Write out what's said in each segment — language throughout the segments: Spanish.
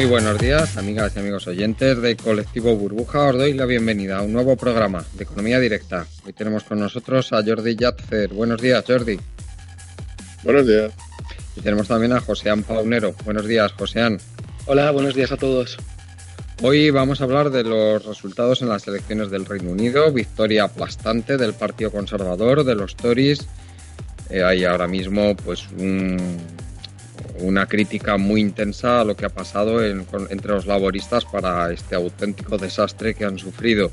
Muy buenos días, amigas y amigos oyentes de Colectivo Burbuja. Os doy la bienvenida a un nuevo programa de Economía Directa. Hoy tenemos con nosotros a Jordi Yatzer. Buenos días, Jordi. Buenos días. Y tenemos también a Joseán Paunero. Buenos días, Joseán. Hola, buenos días a todos. Hoy vamos a hablar de los resultados en las elecciones del Reino Unido, victoria aplastante del Partido Conservador, de los Tories. Eh, hay ahora mismo pues un, una crítica muy intensa a lo que ha pasado entre los laboristas para este auténtico desastre que han sufrido.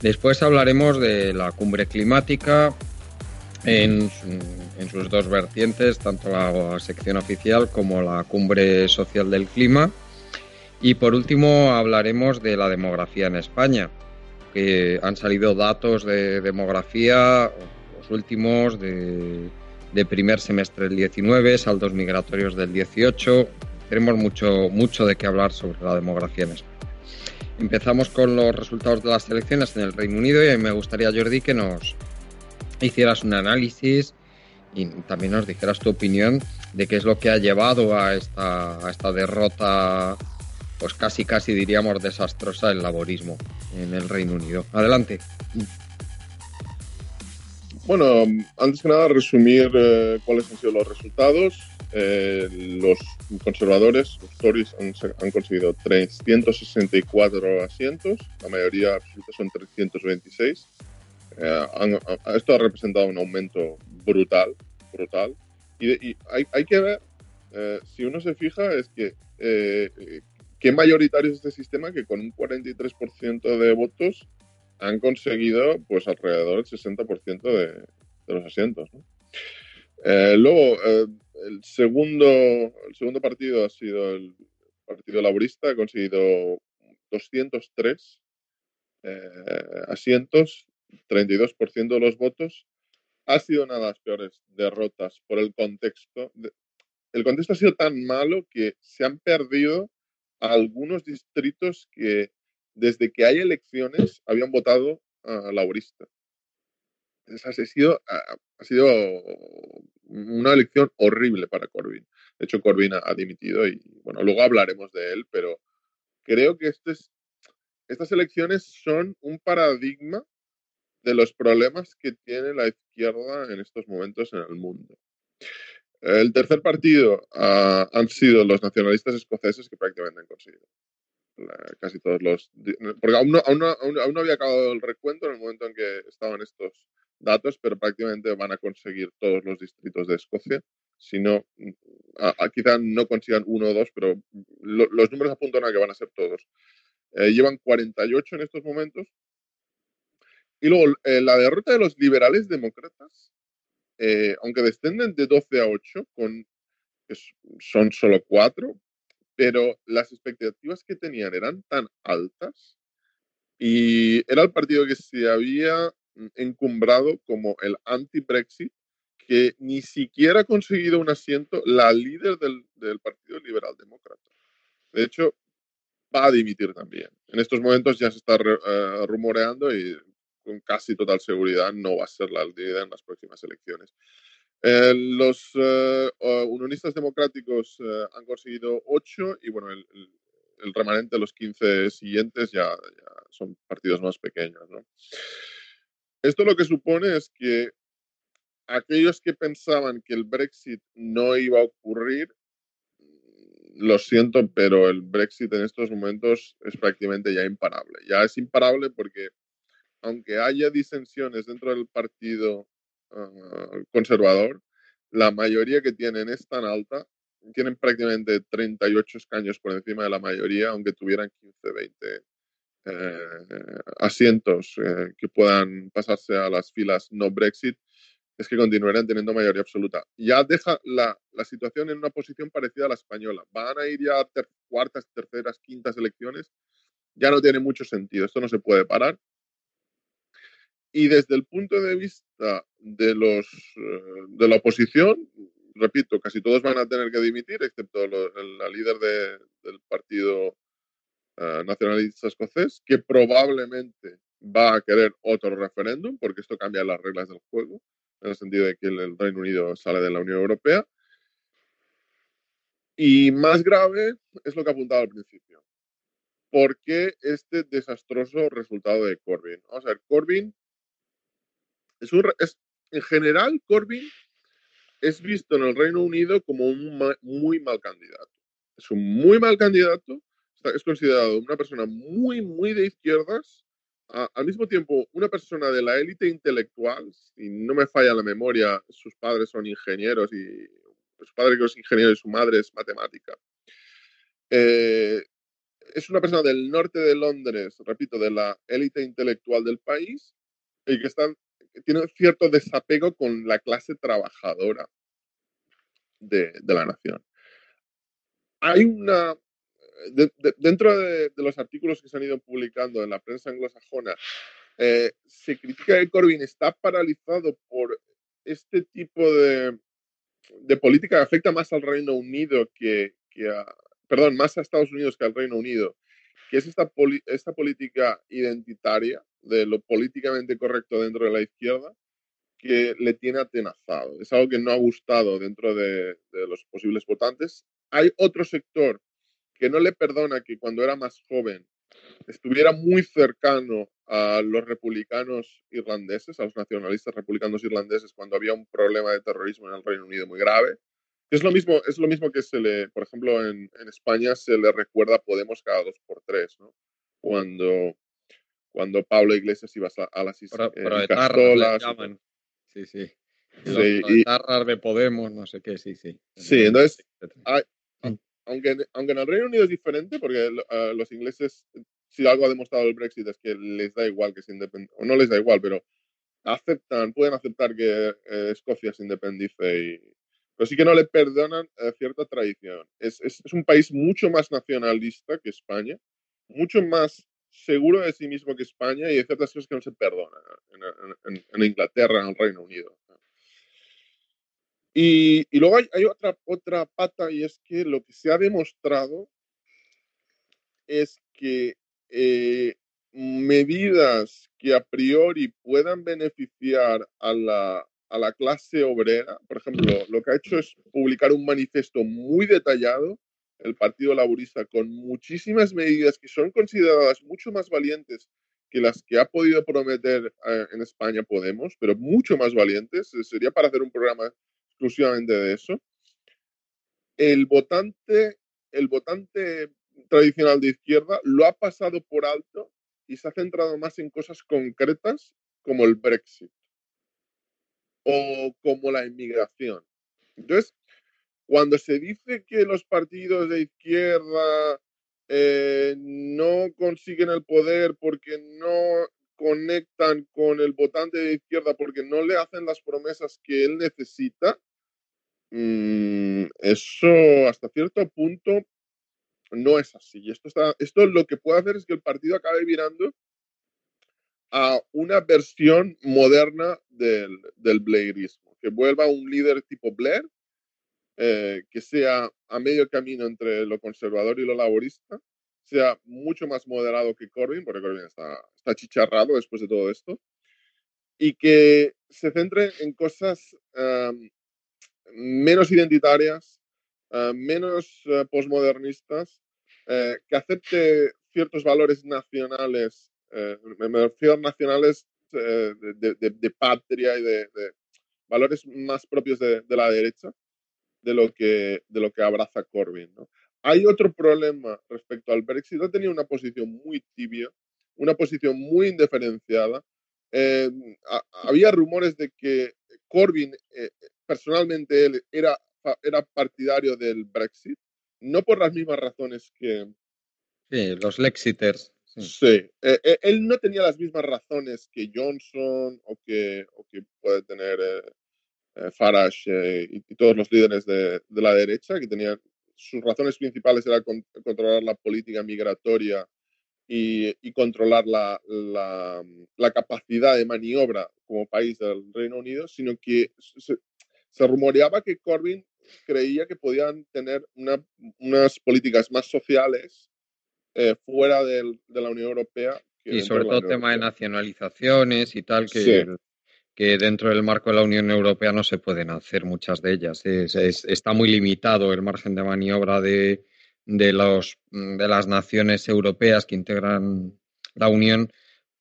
Después hablaremos de la cumbre climática en, sus dos vertientes, tanto la sección oficial como la cumbre social del clima. Y por último hablaremos de la demografía en España, que han salido datos de demografía, los últimos de de primer semestre del 19, saldos migratorios del 18. Tenemos mucho, mucho de qué hablar sobre la demografía en España. Empezamos con los resultados de las elecciones en el Reino Unido y me gustaría, Jordi, que nos hicieras un análisis y también nos dijeras tu opinión de qué es lo que ha llevado a esta, a esta derrota, pues casi, casi diríamos desastrosa del laborismo en el Reino Unido. Adelante. Bueno, antes que nada, resumir eh, cuáles han sido los resultados. Eh, los conservadores, los Tories, han, conseguido 364 asientos, la mayoría absoluta son 326. Eh, esto ha representado un aumento brutal, brutal. Y, hay, hay, que ver, si uno se fija, es que qué mayoritario es este sistema que con un 43% de votos han conseguido pues alrededor del 60% de, los asientos. Eh, luego, eh, el, segundo, el segundo partido ha sido el Partido Laborista, ha conseguido 203 eh, asientos, 32% de los votos. Ha sido una de las peores derrotas por el contexto. el contexto ha sido tan malo que se han perdido algunos distritos que desde que hay elecciones, habían votado a laborista. ha sido, ha sido una elección horrible para Corbyn. De hecho, Corbyn ha, dimitido y, bueno, luego hablaremos de él, pero creo que estas elecciones son un paradigma de los problemas que tiene la izquierda en estos momentos en el mundo. El tercer partido ah, han sido los nacionalistas escoceses que prácticamente han conseguido casi todos los... Porque aún no, aún, no, aún no, había acabado el recuento en el momento en que estaban estos datos, pero prácticamente van a conseguir todos los distritos de Escocia. Si no, quizá no consigan uno o dos, pero los números apuntan a que van a ser todos. Eh, llevan 48 en estos momentos. Y luego, eh, la derrota de los liberales demócratas, eh, aunque descenden de 12 a 8, con, son solo 4, pero las expectativas que tenían eran tan altas y era el partido que se había mm, encumbrado como el anti-Brexit, que ni siquiera ha conseguido un asiento la líder del, del Partido Liberal Demócrata. De hecho, va a dimitir también. En estos momentos ya se está uh, rumoreando y con casi total seguridad no va a ser la líder en las próximas elecciones. Eh, los eh, unionistas democráticos eh, han conseguido 8 y bueno, el, remanente de los 15 siguientes ya, son partidos más pequeños. ¿no? Esto lo que supone es que aquellos que pensaban que el Brexit no iba a ocurrir, lo siento, pero el Brexit en estos momentos es prácticamente ya imparable. Ya es imparable porque aunque haya disensiones dentro del partido ah, conservador, la mayoría que tienen es tan alta, tienen prácticamente 38 escaños por encima de la mayoría, aunque tuvieran 15, 20 eh, asientos eh, que puedan pasarse a las filas no Brexit, es que continuarán teniendo mayoría absoluta. Ya deja la, la, situación en una posición parecida a la española. Van a ir ya a cuartas, terceras, quintas elecciones. Ya no tiene mucho sentido. Esto no se puede parar. Y desde el punto de vista de, los, eh, de la oposición, repito, casi todos van a tener que dimitir, excepto la líder del partido uh, nacionalista escocés, que probablemente va a querer otro referéndum, porque esto cambia las reglas del juego, en el sentido de que el Reino Unido sale de la Unión Europea. Y más grave es lo que apuntaba al principio. ¿Por qué este desastroso resultado de Corbyn? Vamos a ver, Corbyn es, en general Corbyn es visto en el Reino Unido como un muy mal candidato. Es un muy mal candidato, es considerado una persona muy, muy de izquierdas, al mismo tiempo una persona de la élite intelectual, y no me falla la memoria, sus padres son ingenieros y su padre es ingeniero y su madre es matemática. Eh, es una persona del norte de Londres, repito, de la élite intelectual del país y que está tiene cierto desapego con la clase trabajadora de, la nación. Hay una, dentro de, los artículos que se han ido publicando en la prensa anglosajona, eh, se critica que Corbyn está paralizado por este tipo de, política que afecta más al Reino Unido que, a, perdón, más a Estados Unidos que al Reino Unido, que es esta, esta política identitaria de lo políticamente correcto dentro de la izquierda que le tiene atenazado. Es algo que no ha gustado dentro de, los posibles votantes. Hay otro sector que no le perdona que cuando era más joven estuviera muy cercano a los republicanos irlandeses, a los nacionalistas republicanos irlandeses, cuando había un problema de terrorismo en el Reino Unido muy grave. Es lo mismo, es lo mismo que se le, por ejemplo, en, España se le recuerda Podemos cada dos por tres, ¿no? Cuando cuando Pablo Iglesias iba a, las islas. Eh, sí, sí. y, de Podemos, no sé qué, sí, sí. Sí, entonces, mm. aunque, aunque en el Reino Unido es diferente, porque los ingleses, si algo ha demostrado el Brexit es que les da igual que se independice, o no les da igual, pero aceptan, pueden aceptar que eh, Escocia se independice y, pero sí que no le perdonan eh, cierta tradición. Es, es, es, un país mucho más nacionalista que España, mucho más seguro de sí mismo que España y hay ciertas cosas que no se perdonan en, Inglaterra, en el Reino Unido. Y, y luego hay, otra, otra pata y es que lo que se ha demostrado es que eh, medidas que a priori puedan beneficiar a la, a la clase obrera, por ejemplo, lo que ha hecho es publicar un manifiesto muy detallado el Partido Laborista con muchísimas medidas que son consideradas mucho más valientes que las que ha podido prometer eh, en España Podemos, pero mucho más valientes, eh, sería para hacer un programa exclusivamente de eso. El votante, el votante tradicional de izquierda lo ha pasado por alto y se ha centrado más en cosas concretas como el Brexit o como la inmigración. Entonces, cuando se dice que los partidos de izquierda eh, no consiguen el poder porque no conectan con el votante de izquierda, porque no le hacen las promesas que él necesita, mm, eso hasta cierto punto no es así. Esto, está, esto lo que puede hacer es que el partido acabe virando a una versión moderna del, del Blairismo, que vuelva un líder tipo Blair, eh, que sea a medio camino entre lo conservador y lo laborista, sea mucho más moderado que Corbyn, porque Corbyn está, está chicharrado después de todo esto, y que se centre en cosas menos identitarias, menos uh, posmodernistas, eh, que acepte ciertos valores nacionales, me refiero nacionales de, de, de, patria y de, valores más propios de, la derecha de lo que, de lo que abraza Corbyn. Hay otro problema respecto al Brexit. Ha tenido una posición muy tibia, una posición muy indiferenciada. Eh, había rumores de que Corbyn, eh, personalmente él, era, era partidario del Brexit, no por las mismas razones que... Sí, los Lexiters. Sí, eh, eh, él no tenía las mismas razones que Johnson o que, o que puede tener eh, Farage y, todos los líderes de, de, la derecha, que tenían sus razones principales era controlar la política migratoria y, y controlar la, la, la, capacidad de maniobra como país del Reino Unido, sino que se, se rumoreaba que Corbyn creía que podían tener una, unas políticas más sociales eh, fuera de la Unión Europea. y sobre todo tema de nacionalizaciones y tal, que, que dentro del marco de la Unión Europea no se pueden hacer muchas de ellas. está muy limitado el margen de maniobra de, de, los, de las naciones europeas que integran la Unión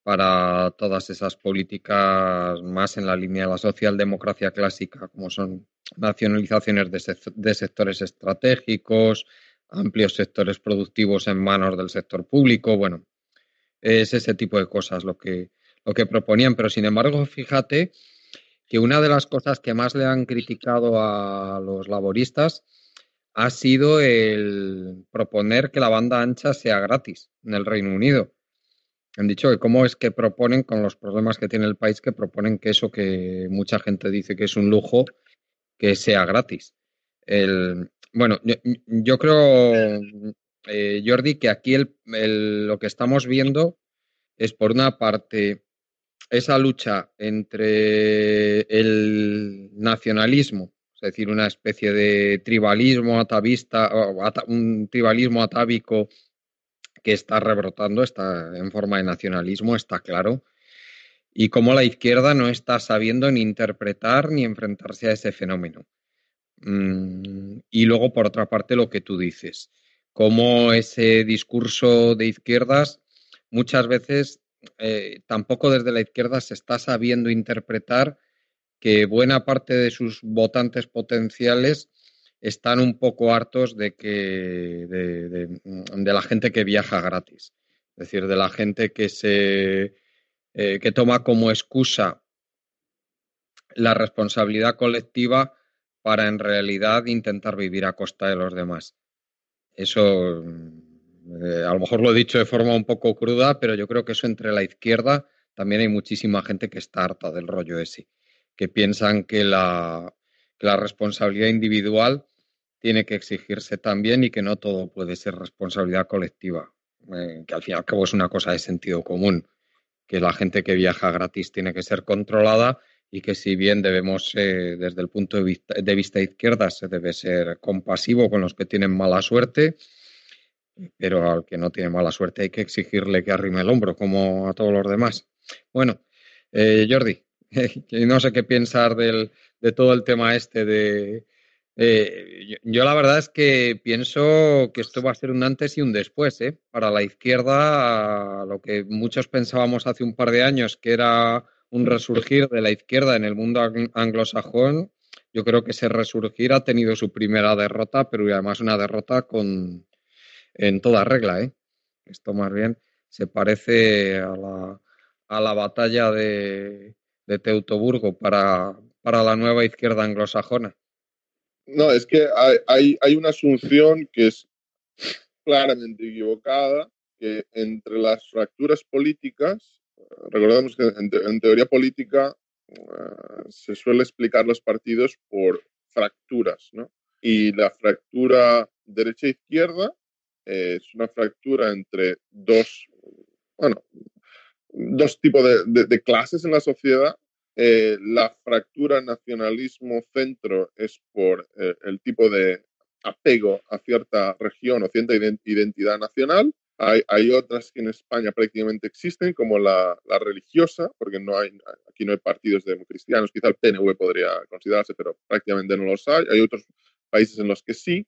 para todas esas políticas más en la línea de la socialdemocracia clásica, como son nacionalizaciones de, de sectores estratégicos, amplios sectores productivos en manos del sector público. Bueno, es ese tipo de cosas lo que, lo que proponían. Pero sin embargo, fíjate que una de las cosas que más le han criticado a los laboristas ha sido el proponer que la banda ancha sea gratis en el Reino Unido. Han dicho que cómo es que proponen, con los problemas que tiene el país, que proponen que eso que mucha gente dice que es un lujo, que sea gratis. El, bueno, yo, creo, eh, Jordi, que aquí lo que estamos viendo es, por una parte, esa lucha entre el nacionalismo, es decir, una especie de tribalismo atavista, un tribalismo atávico que está rebrotando, está en forma de nacionalismo, está claro, y cómo la izquierda no está sabiendo ni interpretar ni enfrentarse a ese fenómeno. Mm, y luego, por otra parte, lo que tú dices, cómo ese discurso de izquierdas muchas veces eh, tampoco desde la izquierda se está sabiendo interpretar que buena parte de sus votantes potenciales están un poco hartos de que de, la gente que viaja gratis, es decir, de la gente que se eh, que toma como excusa la responsabilidad colectiva para en realidad intentar vivir a costa de los demás. Eso, eh, a lo mejor lo he dicho de forma un poco cruda, pero yo creo que eso entre la izquierda también hay muchísima gente que está harta del rollo ese, que piensan que la, responsabilidad individual tiene que exigirse también y que no todo puede ser responsabilidad colectiva, eh, que al fin y al cabo es una cosa de sentido común, que la gente que viaja gratis tiene que ser controlada y que si bien debemos, eh, desde el punto de vista, de vista izquierda, se debe ser compasivo con los que tienen mala suerte, pero al que no tiene mala suerte hay que exigirle que arrime el hombro, como a todos los demás. Bueno, eh, Jordi, no sé qué pensar del, de todo el tema este de... Eh, yo, la verdad es que pienso que esto va a ser un antes y un después, ¿eh? Para la izquierda, lo que muchos pensábamos hace un par de años que era un resurgir de la izquierda en el mundo anglosajón. Yo creo que ese resurgir ha tenido su primera derrota, pero además una derrota con en toda regla. ¿eh? Esto más bien se parece a la, a la batalla de, de Teutoburgo para, para la nueva izquierda anglosajona. No, es que hay, hay, una asunción que es claramente equivocada, que entre las fracturas políticas recordemos que en, teoría política eh, se suele explicar los partidos por fracturas, ¿no? Y la fractura derecha-izquierda eh, es una fractura entre dos, bueno, dos tipos de, clases en la sociedad. Eh, la fractura nacionalismo-centro es por el tipo de apego a cierta región o cierta identidad nacional hay, otras que en España prácticamente existen, como la, religiosa, porque no hay, aquí no hay partidos democristianos, quizá el PNV podría considerarse, pero prácticamente no los hay. Hay otros países en los que sí.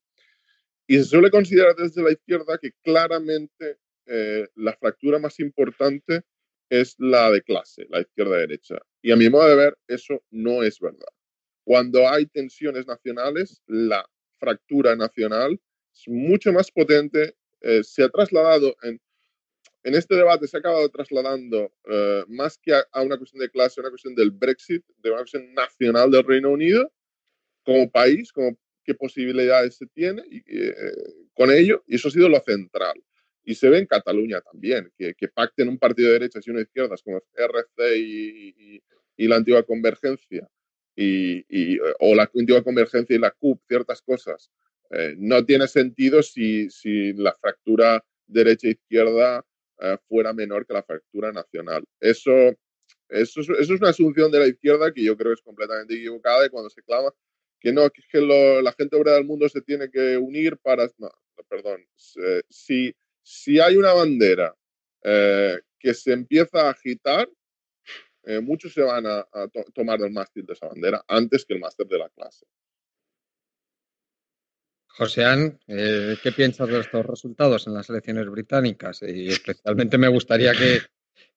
Y se suele considerar desde la izquierda que claramente eh, la fractura más importante es la de clase, la izquierda-derecha. Y a mi modo de ver, eso no es verdad. cuando hay tensiones nacionales, la fractura nacional es mucho más potente. Eh, se ha trasladado en, en este debate, se ha acabado trasladando eh, más que a, una cuestión de clase, a una cuestión del Brexit, de una cuestión nacional del Reino Unido, como país, como qué posibilidades se tiene y, eh, con ello, y eso ha sido lo central. Y se ve en Cataluña también, que, que pacten un partido de derechas y uno de izquierdas como RC y, y la antigua convergencia, y, o la antigua convergencia y la CUP, ciertas cosas, eh, no tiene sentido si, si la fractura derecha-izquierda eh, fuera menor que la fractura nacional. Eso, eso, es, eso, es, una asunción de la izquierda que yo creo que es completamente equivocada y cuando se clama que no, que, la gente obrera del mundo se tiene que unir para... Perdón. si, si hay una bandera eh, que se empieza a agitar, eh, muchos se van a, tomar el mástil de esa bandera antes que el máster de la clase. Joseán, eh, ¿qué piensas de estos resultados en las elecciones británicas? Y especialmente me gustaría que,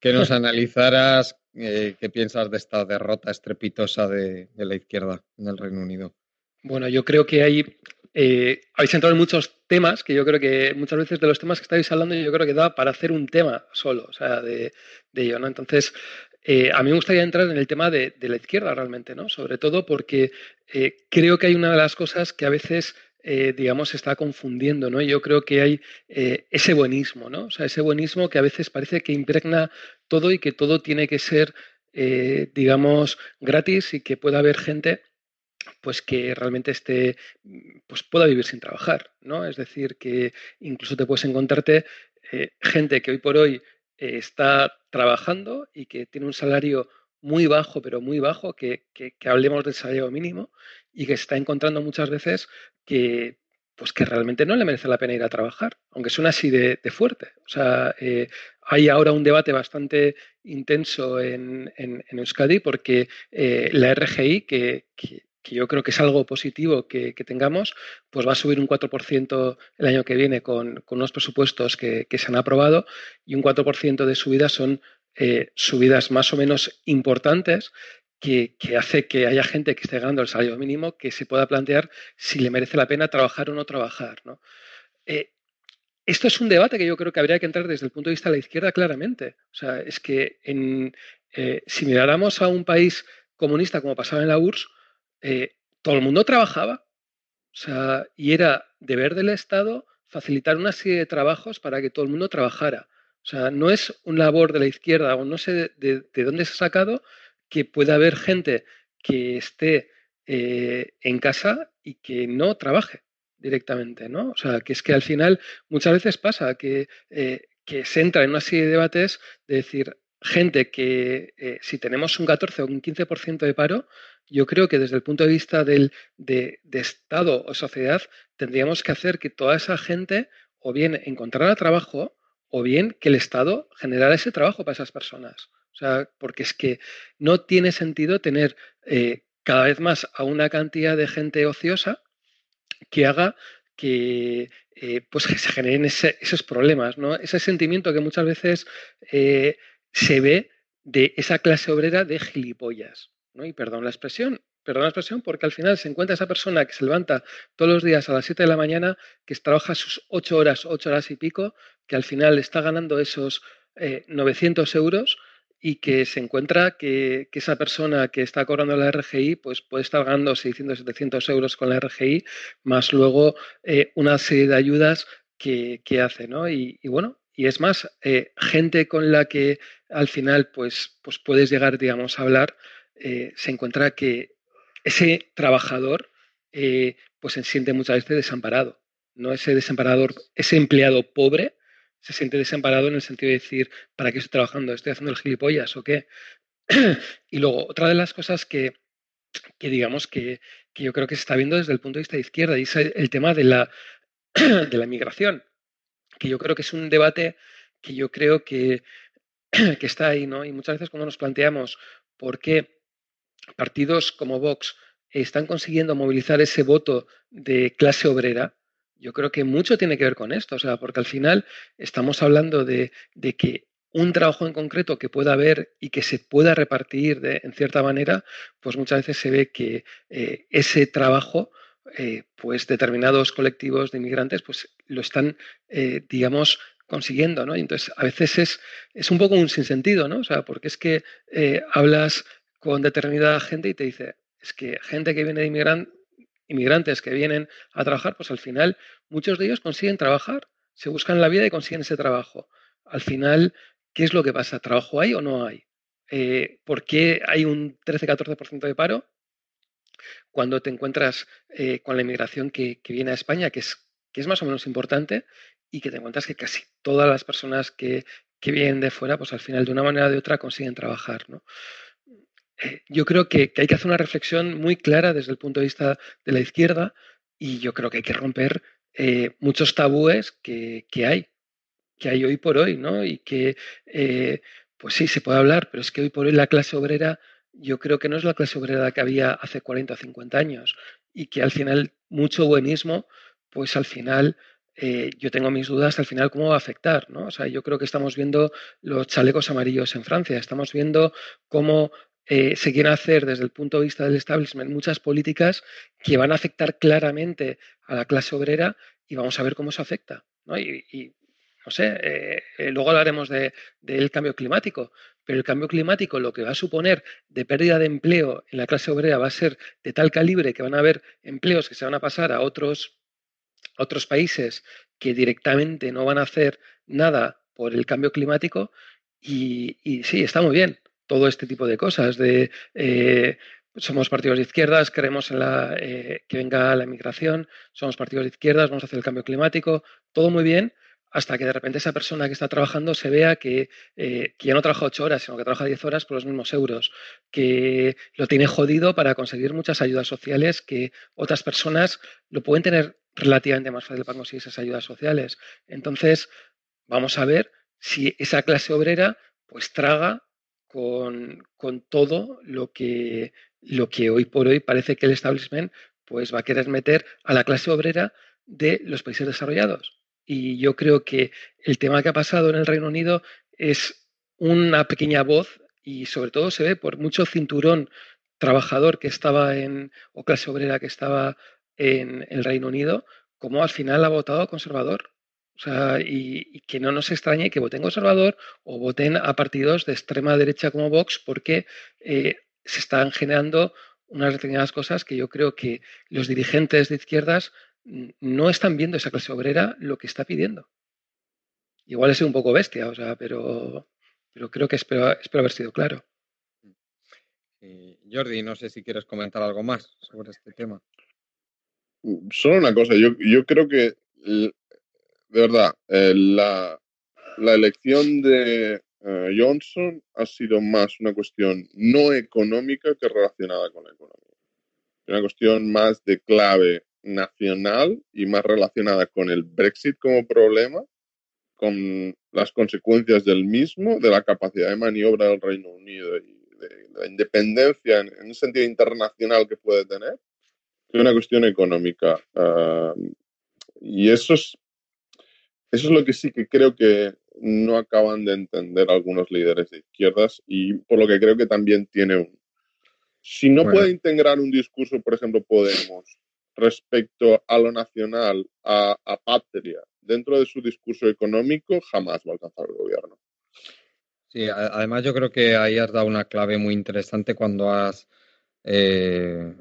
nos analizaras eh, qué piensas de esta derrota estrepitosa de, la izquierda en el Reino Unido. Bueno, yo creo que hay, habéis entrado en muchos temas que yo creo que muchas veces de los temas que estáis hablando yo creo que da para hacer un tema solo, o sea, de, de ello, ¿no? Entonces, eh, a mí me gustaría entrar en el tema de, la izquierda realmente, ¿no? Sobre todo porque eh, creo que hay una de las cosas que a veces, eh, digamos, se está confundiendo, ¿no? Yo creo que hay ese buenismo, ¿no? O sea, ese buenismo que a veces parece que impregna todo y que todo tiene que ser, digamos, gratis y que pueda haber gente pues que realmente esté, pues pueda vivir sin trabajar, ¿no? Es decir, que incluso te puedes encontrarte gente que hoy por hoy eh, está trabajando y que tiene un salario muy bajo, pero muy bajo, que, hablemos del salario mínimo y que se está encontrando muchas veces que, pues que realmente no le merece la pena ir a trabajar, aunque suena así de, fuerte. O sea, eh, hay ahora un debate bastante intenso en, Euskadi porque eh, la RGI, que, que yo creo que es algo positivo que, tengamos, pues va a subir un 4% el año que viene con, unos presupuestos que, se han aprobado y un 4% de subidas son eh, subidas más o menos importantes que, hace que haya gente que esté ganando el salario mínimo que se pueda plantear si le merece la pena trabajar o no trabajar. Eh, esto es un debate que yo creo que habría que entrar desde el punto de vista de la izquierda claramente. O sea, es que eh, si miráramos a un país comunista como pasaba en la URSS, eh, todo el mundo trabajaba. O sea, y era deber del Estado facilitar una serie de trabajos para que todo el mundo trabajara. O sea, no es un labor de la izquierda o no sé de, dónde se ha sacado que pueda haber gente que esté eh, en casa y que no trabaje directamente, ¿no? O sea, que es que al final muchas veces pasa que, eh, que se entra en una serie de debates de decir, gente que si tenemos un 14 o un 15% de paro, yo creo que desde el punto de vista del, de, Estado o sociedad tendríamos que hacer que toda esa gente o bien encontrara trabajo o bien que el Estado generara ese trabajo para esas personas. O sea, porque es que no tiene sentido tener eh, cada vez más a una cantidad de gente ociosa que haga que eh, pues se generen esos problemas, ¿no? Ese sentimiento que muchas veces eh, se ve de esa clase obrera de gilipollas. Y perdón la expresión, perdón la expresión, porque al final se encuentra esa persona que se levanta todos los días a las 7 de la mañana, que trabaja sus 8 horas, 8 horas y pico, que al final está ganando esos 900 eh, euros y que se encuentra que, esa persona que está cobrando la RGI pues puede estar ganando 600, 700 euros con la RGI, más luego eh, una serie de ayudas que, hace, ¿no? Y, bueno, y es más, eh, gente con la que al final pues, pues puedes llegar, digamos, a hablar se encuentra que ese trabajador eh, pues se siente muchas veces desamparado. No ese desamparador, ese empleado pobre se siente desamparado en el sentido de decir, ¿para qué estoy trabajando? ¿Estoy haciendo el gilipollas o qué? y luego, otra de las cosas que, digamos que, yo creo que se está viendo desde el punto de vista de izquierda y es el tema de la, de la migración, que yo creo que es un debate que yo creo que, que está ahí, ¿no? Y muchas veces cuando nos planteamos por qué partidos como Vox están consiguiendo movilizar ese voto de clase obrera, yo creo que mucho tiene que ver con esto, o sea, porque al final estamos hablando de, que un trabajo en concreto que pueda haber y que se pueda repartir de, en cierta manera, pues muchas veces se ve que eh, ese trabajo, eh, pues determinados colectivos de inmigrantes, pues lo están, eh, digamos, consiguiendo, ¿no? Y entonces a veces es, es un poco un sinsentido, ¿no? O sea, porque es que hablas con determinada gente y te dice, es que gente que viene de inmigrantes, que vienen a trabajar, pues al final muchos de ellos consiguen trabajar, se buscan la vida y consiguen ese trabajo. Al final, ¿qué es lo que pasa? ¿Trabajo hay o no hay? Eh, ¿Por qué hay un 13-14% de paro cuando te encuentras eh, con la inmigración que, viene a España, que es, que es más o menos importante, y que te encuentras que casi todas las personas que, que vienen de fuera, pues al final de una manera o de otra consiguen trabajar, ¿no? Eh, yo creo que, hay que hacer una reflexión muy clara desde el punto de vista de la izquierda y yo creo que hay que romper eh, muchos tabúes que, hay, que hay hoy por hoy, ¿no? Y que, eh, pues sí, se puede hablar, pero es que hoy por hoy la clase obrera yo creo que no es la clase obrera que había hace 40 o 50 años y que al final mucho buenismo, pues al final yo tengo mis dudas al final cómo va a afectar, ¿no? O sea, yo creo que estamos viendo los chalecos amarillos en Francia, estamos viendo cómo eh, se quieren hacer desde el punto de vista del establishment muchas políticas que van a afectar claramente a la clase obrera y vamos a ver cómo se afecta. ¿no? Y, no sé, eh, eh, luego hablaremos del cambio climático, pero el cambio climático lo que va a suponer de pérdida de empleo en la clase obrera va a ser de tal calibre que van a haber empleos que se van a pasar a otros, otros países que directamente no van a hacer nada por el cambio climático. Y, y sí, está muy bien, todo este tipo de cosas, de eh, somos partidos de izquierdas, queremos en la, eh, que venga la inmigración, somos partidos de izquierdas, vamos a hacer el cambio climático, todo muy bien, hasta que de repente esa persona que está trabajando se vea que, eh, que, ya no trabaja ocho horas, sino que trabaja diez horas por los mismos euros, que lo tiene jodido para conseguir muchas ayudas sociales que otras personas lo pueden tener relativamente más fácil para conseguir esas ayudas sociales. Entonces, vamos a ver si esa clase obrera pues traga con, todo lo que, lo que hoy por hoy parece que el establishment pues va a querer meter a la clase obrera de los países desarrollados. Y yo creo que el tema que ha pasado en el Reino Unido es una pequeña voz y sobre todo se ve por mucho cinturón trabajador que estaba en, o clase obrera que estaba en el Reino Unido, como al final ha votado conservador. O sea, y, que no nos extrañe que voten conservador o voten a partidos de extrema derecha como Vox porque eh, se están generando unas determinadas cosas que yo creo que los dirigentes de izquierdas no están viendo esa clase obrera lo que está pidiendo. Igual es un poco bestia, o sea, pero, pero creo que espero, espero haber sido claro. Jordi, no sé si quieres comentar algo más sobre este tema. Solo una cosa, yo, yo creo que de verdad, eh, la, elección de eh, Johnson ha sido más una cuestión no económica que relacionada con la economía. Una cuestión más de clave nacional y más relacionada con el Brexit como problema, con las consecuencias del mismo, de la capacidad de maniobra del Reino Unido y de, la independencia en, un sentido internacional que puede tener, que una cuestión económica. Ah, y eso es eso es lo que sí que creo que no acaban de entender algunos líderes de izquierdas y por lo que creo que también tiene un... Si no puede integrar un discurso, por ejemplo, Podemos, respecto a lo nacional, a, patria, dentro de su discurso económico, jamás va a alcanzar el gobierno. Sí, además yo creo que ahí has dado una clave muy interesante cuando has eh,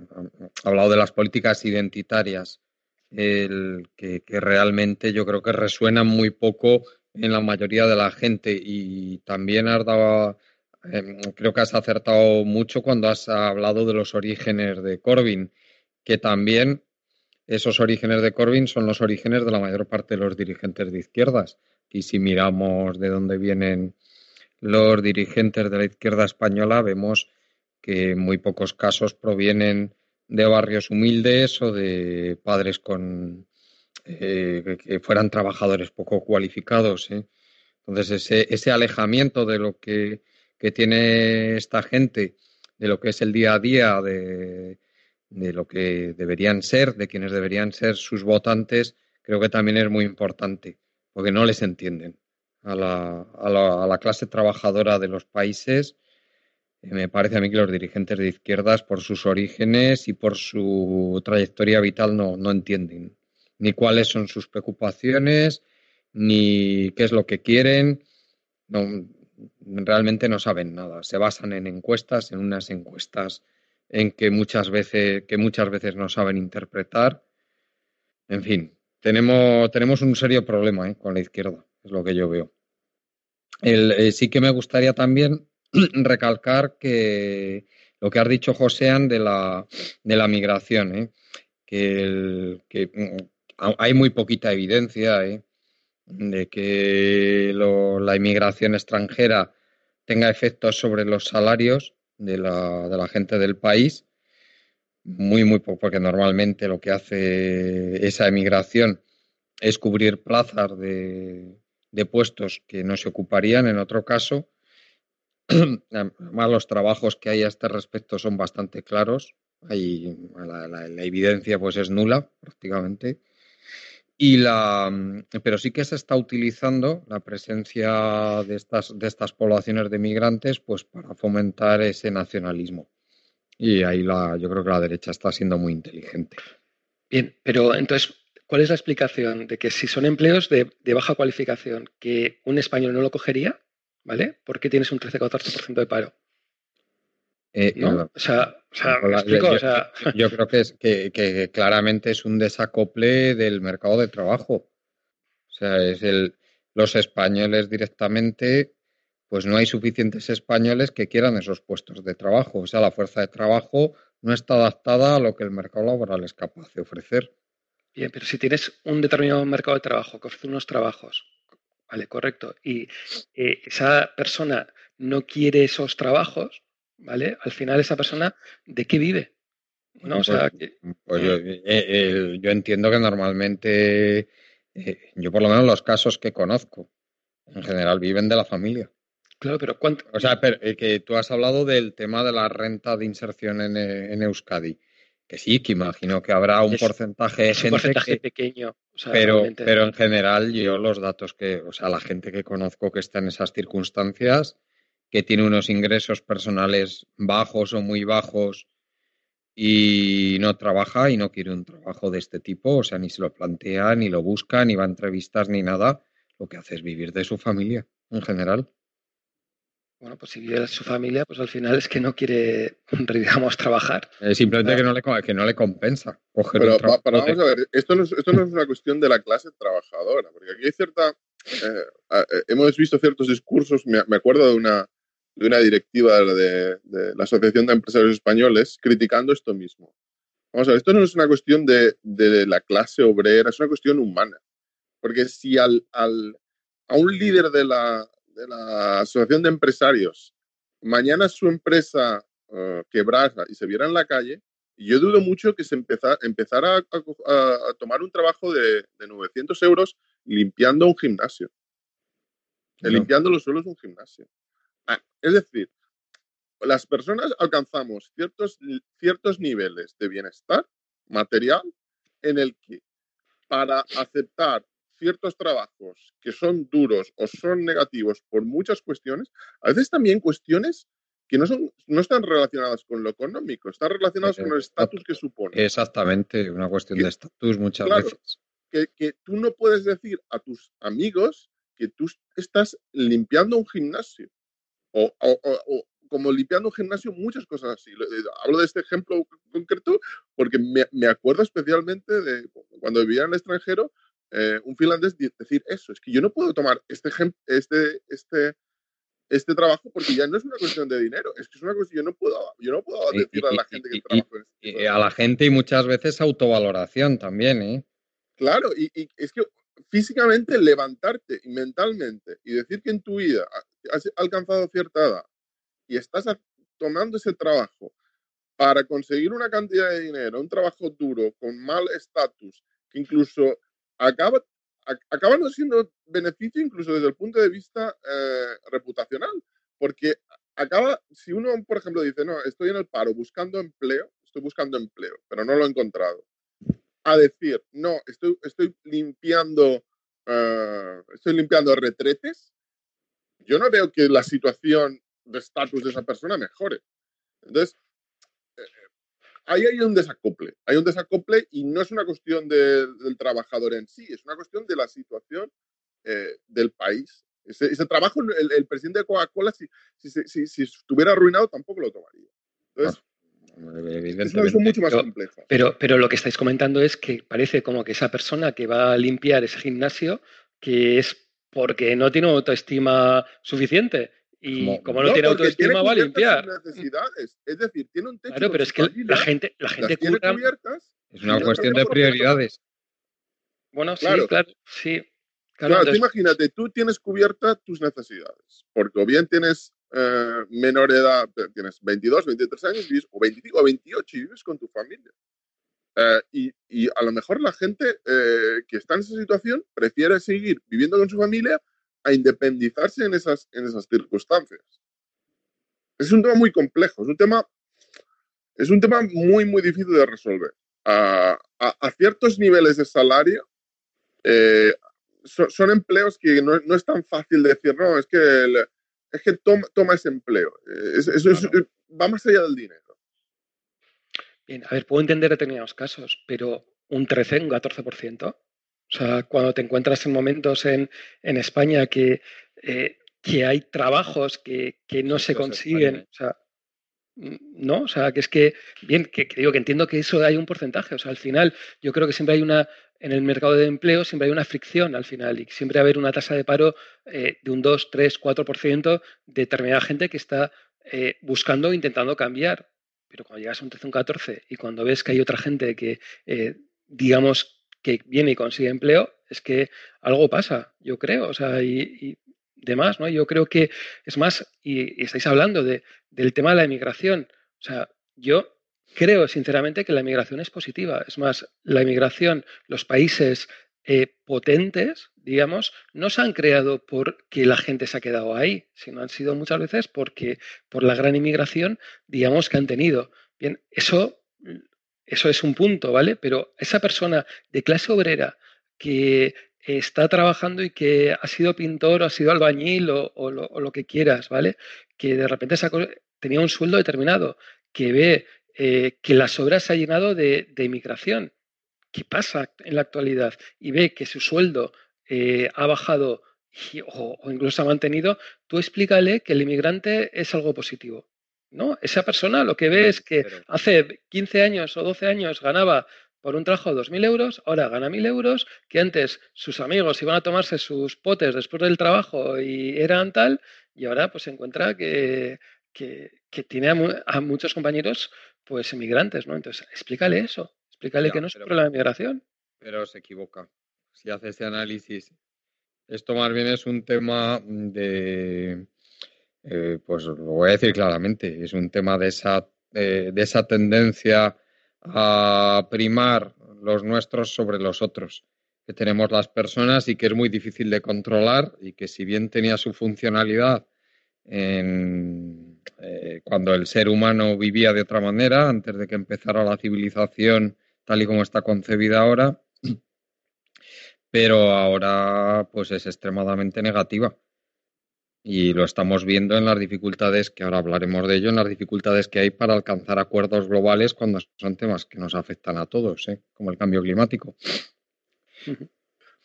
hablado de las políticas identitarias el que, realmente yo creo que resuena muy poco en la mayoría de la gente y también has dado, em, creo que has acertado mucho cuando has hablado de los orígenes de Corbyn, que también esos orígenes de Corbyn son los orígenes de la mayor parte de los dirigentes de izquierdas. Y si miramos de dónde vienen los dirigentes de la izquierda española, vemos que en muy pocos casos provienen de barrios humildes o de padres con eh, que fueran trabajadores poco cualificados. ¿eh? Entonces, ese, ese alejamiento de lo que, tiene esta gente, de lo que es el día a día, de, de lo que deberían ser, de quienes deberían ser sus votantes, creo que también es muy importante, porque no les entienden. a la, clase trabajadora de los países, me parece a mí que los dirigentes de izquierdas, por sus orígenes y por su trayectoria vital, no, no entienden ni cuáles son sus preocupaciones, ni qué es lo que quieren. No, realmente no saben nada. Se basan en encuestas, en unas encuestas en que muchas veces, que muchas veces no saben interpretar. En fin, tenemos, tenemos un serio problema ¿eh? con la izquierda, es lo que yo veo. Eh, sí que me gustaría también recalcar que lo que has dicho, Josean, de la, de la migración, ¿eh? que, mm, hay muy poquita evidencia de que la inmigración extranjera tenga efectos sobre los salarios de la, de la gente del país. Muy, muy poco, porque normalmente lo que hace esa emigración es cubrir plazas de, de puestos que no se ocuparían en otro caso. Además, los trabajos que hay a este respecto son bastante claros. Hay, la, evidencia pues es nula prácticamente. Y la, pero sí que se está utilizando la presencia de estas, de estas poblaciones de migrantes pues para fomentar ese nacionalismo. Y ahí la, yo creo que la derecha está siendo muy inteligente. Bien, pero entonces, ¿cuál es la explicación de que si son empleos de, de baja cualificación, que un español no lo cogería, ¿vale? ¿Por qué tienes un 13-14% de paro? Eh, ¿No? O sea, yo, creo que, es, que, claramente es un desacople del mercado de trabajo. O sea, es el, los españoles directamente, pues no hay suficientes españoles que quieran esos puestos de trabajo. O sea, la fuerza de trabajo no está adaptada a lo que el mercado laboral es capaz de ofrecer. Bien, pero si tienes un determinado mercado de trabajo que ofrece unos trabajos, vale, correcto, y eh, esa persona no quiere esos trabajos, ¿vale? Al final esa persona, ¿de qué vive? ¿No? Pues, pues eh, eh, yo, entiendo que normalmente, yo por lo menos los casos que conozco, en general viven de la familia. Claro, pero ¿cuánto? O sea, pero, que tú has hablado del tema de la renta de inserción en, Euskadi. Que sí, que imagino que habrá un porcentaje de gente. Un porcentaje pequeño. pero, pero en general, yo los datos que, o sea, la gente que conozco que está en esas circunstancias, que tiene unos ingresos personales bajos o muy bajos y no trabaja y no quiere un trabajo de este tipo, o sea, ni se lo plantea, ni lo busca, ni va a entrevistas, ni nada, lo que hace es vivir de su familia en general. Bueno, pues si vive de su familia, pues al final es que no quiere, digamos, trabajar. simplemente que no, le, que no le compensa Pero, vamos a ver, esto no, es, esto no es una cuestión de la clase trabajadora, porque aquí hay cierta... Eh, eh, hemos visto ciertos discursos, me acuerdo de una, de una directiva de, la Asociación de Empresarios Españoles criticando esto mismo. Vamos a ver, esto no es una cuestión de, la clase obrera, es una cuestión humana. Porque si al, al, a un líder de la, de la Asociación de Empresarios mañana su empresa uh, quebrara y se viera en la calle, yo dudo mucho que se empezara, empezara a, tomar un trabajo de, de 900 euros limpiando un gimnasio. Limpiando los suelos de un gimnasio. Ah, es decir, las personas alcanzamos ciertos, ciertos niveles de bienestar material en el que para aceptar ciertos trabajos que son duros o son negativos por muchas cuestiones, a veces también cuestiones que no, son, no están relacionadas con lo económico, están relacionadas con el estatus que supone. Exactamente, una cuestión de estatus muchas veces. Que, que tú no puedes decir a tus amigos que tú estás limpiando un gimnasio o, como limpiando un gimnasio, muchas cosas así. Hablo de este ejemplo concreto porque me, acuerdo especialmente de cuando vivía en el extranjero, eh, un finlandés decir eso, es que yo no puedo tomar este, este, este, este trabajo porque ya no es una cuestión de dinero, es que es una cuestión, yo no puedo, yo no puedo decirle a la gente que trabajo en este A la gente y muchas veces autovaloración también, ¿eh? Claro, y, y es que físicamente levantarte y mentalmente y decir que en tu vida has alcanzado cierta edad y estás tomando ese trabajo para conseguir una cantidad de dinero, un trabajo duro, con mal estatus, que incluso acaba, acaba no siendo beneficio incluso desde el punto de vista eh, reputacional, porque acaba, si uno, por ejemplo, dice, no, estoy en el paro buscando empleo, estoy buscando empleo, pero no lo he encontrado, a decir, no, estoy, estoy limpiando, eh, estoy limpiando retretes, yo no veo que la situación de estatus de esa persona mejore. Entonces, ahí hay un desacople, hay un desacople y no es una cuestión del trabajador en sí, es una cuestión de la situación eh, del país. Ese, trabajo, el, presidente de Coca-Cola, si, si, estuviera arruinado, tampoco lo tomaría. Entonces, es una cuestión mucho más compleja. Pero, pero lo que estáis comentando es que parece como que esa persona que va a limpiar ese gimnasio, que es porque no tiene autoestima suficiente y como, no, tiene autoestima, va a limpiar. Necesidades. Es decir, tiene un techo. Claro, pero es que la gente, la gente Es una cuestión de prioridades. Bueno, sí, claro, sí. Claro, imagínate, tú tienes cubiertas tus necesidades, porque o bien tienes eh, menor edad, tienes 22, 23 años, o 25 o 28 y vives con tu familia. Eh, y, y, a lo mejor la gente eh, que está en esa situación prefiere seguir viviendo con su familia a independizarse en esas, en esas circunstancias. Es un tema muy complejo, es un tema, es un tema muy, muy difícil de resolver. A, ciertos niveles de salario, eh, son empleos que no, no, es tan fácil decir, no, es que, es que toma, toma, ese empleo. Eso va más allá del dinero. Bien, a ver, puedo entender determinados casos, pero un 13, un 14%, o sea, cuando te encuentras en momentos en, España que, eh, que hay trabajos que, no se consiguen, o sea, mm, ¿no? O sea, que es que, bien, que, digo que entiendo que eso hay un porcentaje, o sea, al final yo creo que siempre hay una, en el mercado de empleo siempre hay una fricción al final y siempre va a haber una tasa de paro eh, de un 2, 3, 4% de determinada gente que está eh, buscando intentando cambiar. Pero cuando llegas a un 13, un 14 y cuando ves que hay otra gente que, digamos, que viene y consigue empleo, es que algo pasa, yo creo, o sea, y, demás, ¿no? Yo creo que es más, y, estáis hablando de, del tema de la emigración, o sea, yo creo sinceramente que la emigración es positiva, es más, la emigración, los países eh, potentes, digamos, no se han creado porque la gente se ha quedado ahí, sino han sido muchas veces porque por la gran inmigración, digamos, que han tenido. Bien, eso eso es un punto, ¿vale? Pero esa persona de clase obrera que está trabajando y que ha sido pintor o ha sido albañil o, lo, que quieras, ¿vale? Que de repente tenía un sueldo determinado, que ve eh, que las obras se ha llenado de, inmigración. ¿Qué pasa en la actualidad? Y ve que su sueldo eh, ha bajado o, o, incluso ha mantenido, tú explícale que el inmigrante es algo positivo. ¿No? Esa persona lo que ve es que hace 15 años o 12 años ganaba por un trabajo 2.000 euros, ahora gana 1.000 euros, que antes sus amigos iban a tomarse sus potes después del trabajo y eran tal, y ahora pues se encuentra que, tiene a, muchos compañeros pues emigrantes, ¿no? Entonces, explícale eso, explícale que no es un problema de migración. Pero se equivoca. Si hace ese análisis, esto más bien es un tema de eh, pues lo voy a decir claramente, es un tema de esa, eh, de esa tendencia a primar los nuestros sobre los otros que tenemos las personas y que es muy difícil de controlar y que si bien tenía su funcionalidad en, eh, cuando el ser humano vivía de otra manera, antes de que empezara la civilización tal y como está concebida ahora, pero ahora pues es extremadamente negativa y lo estamos viendo en las dificultades, que ahora hablaremos de ello, en las dificultades que hay para alcanzar acuerdos globales cuando son temas que nos afectan a todos, ¿eh? como el cambio climático.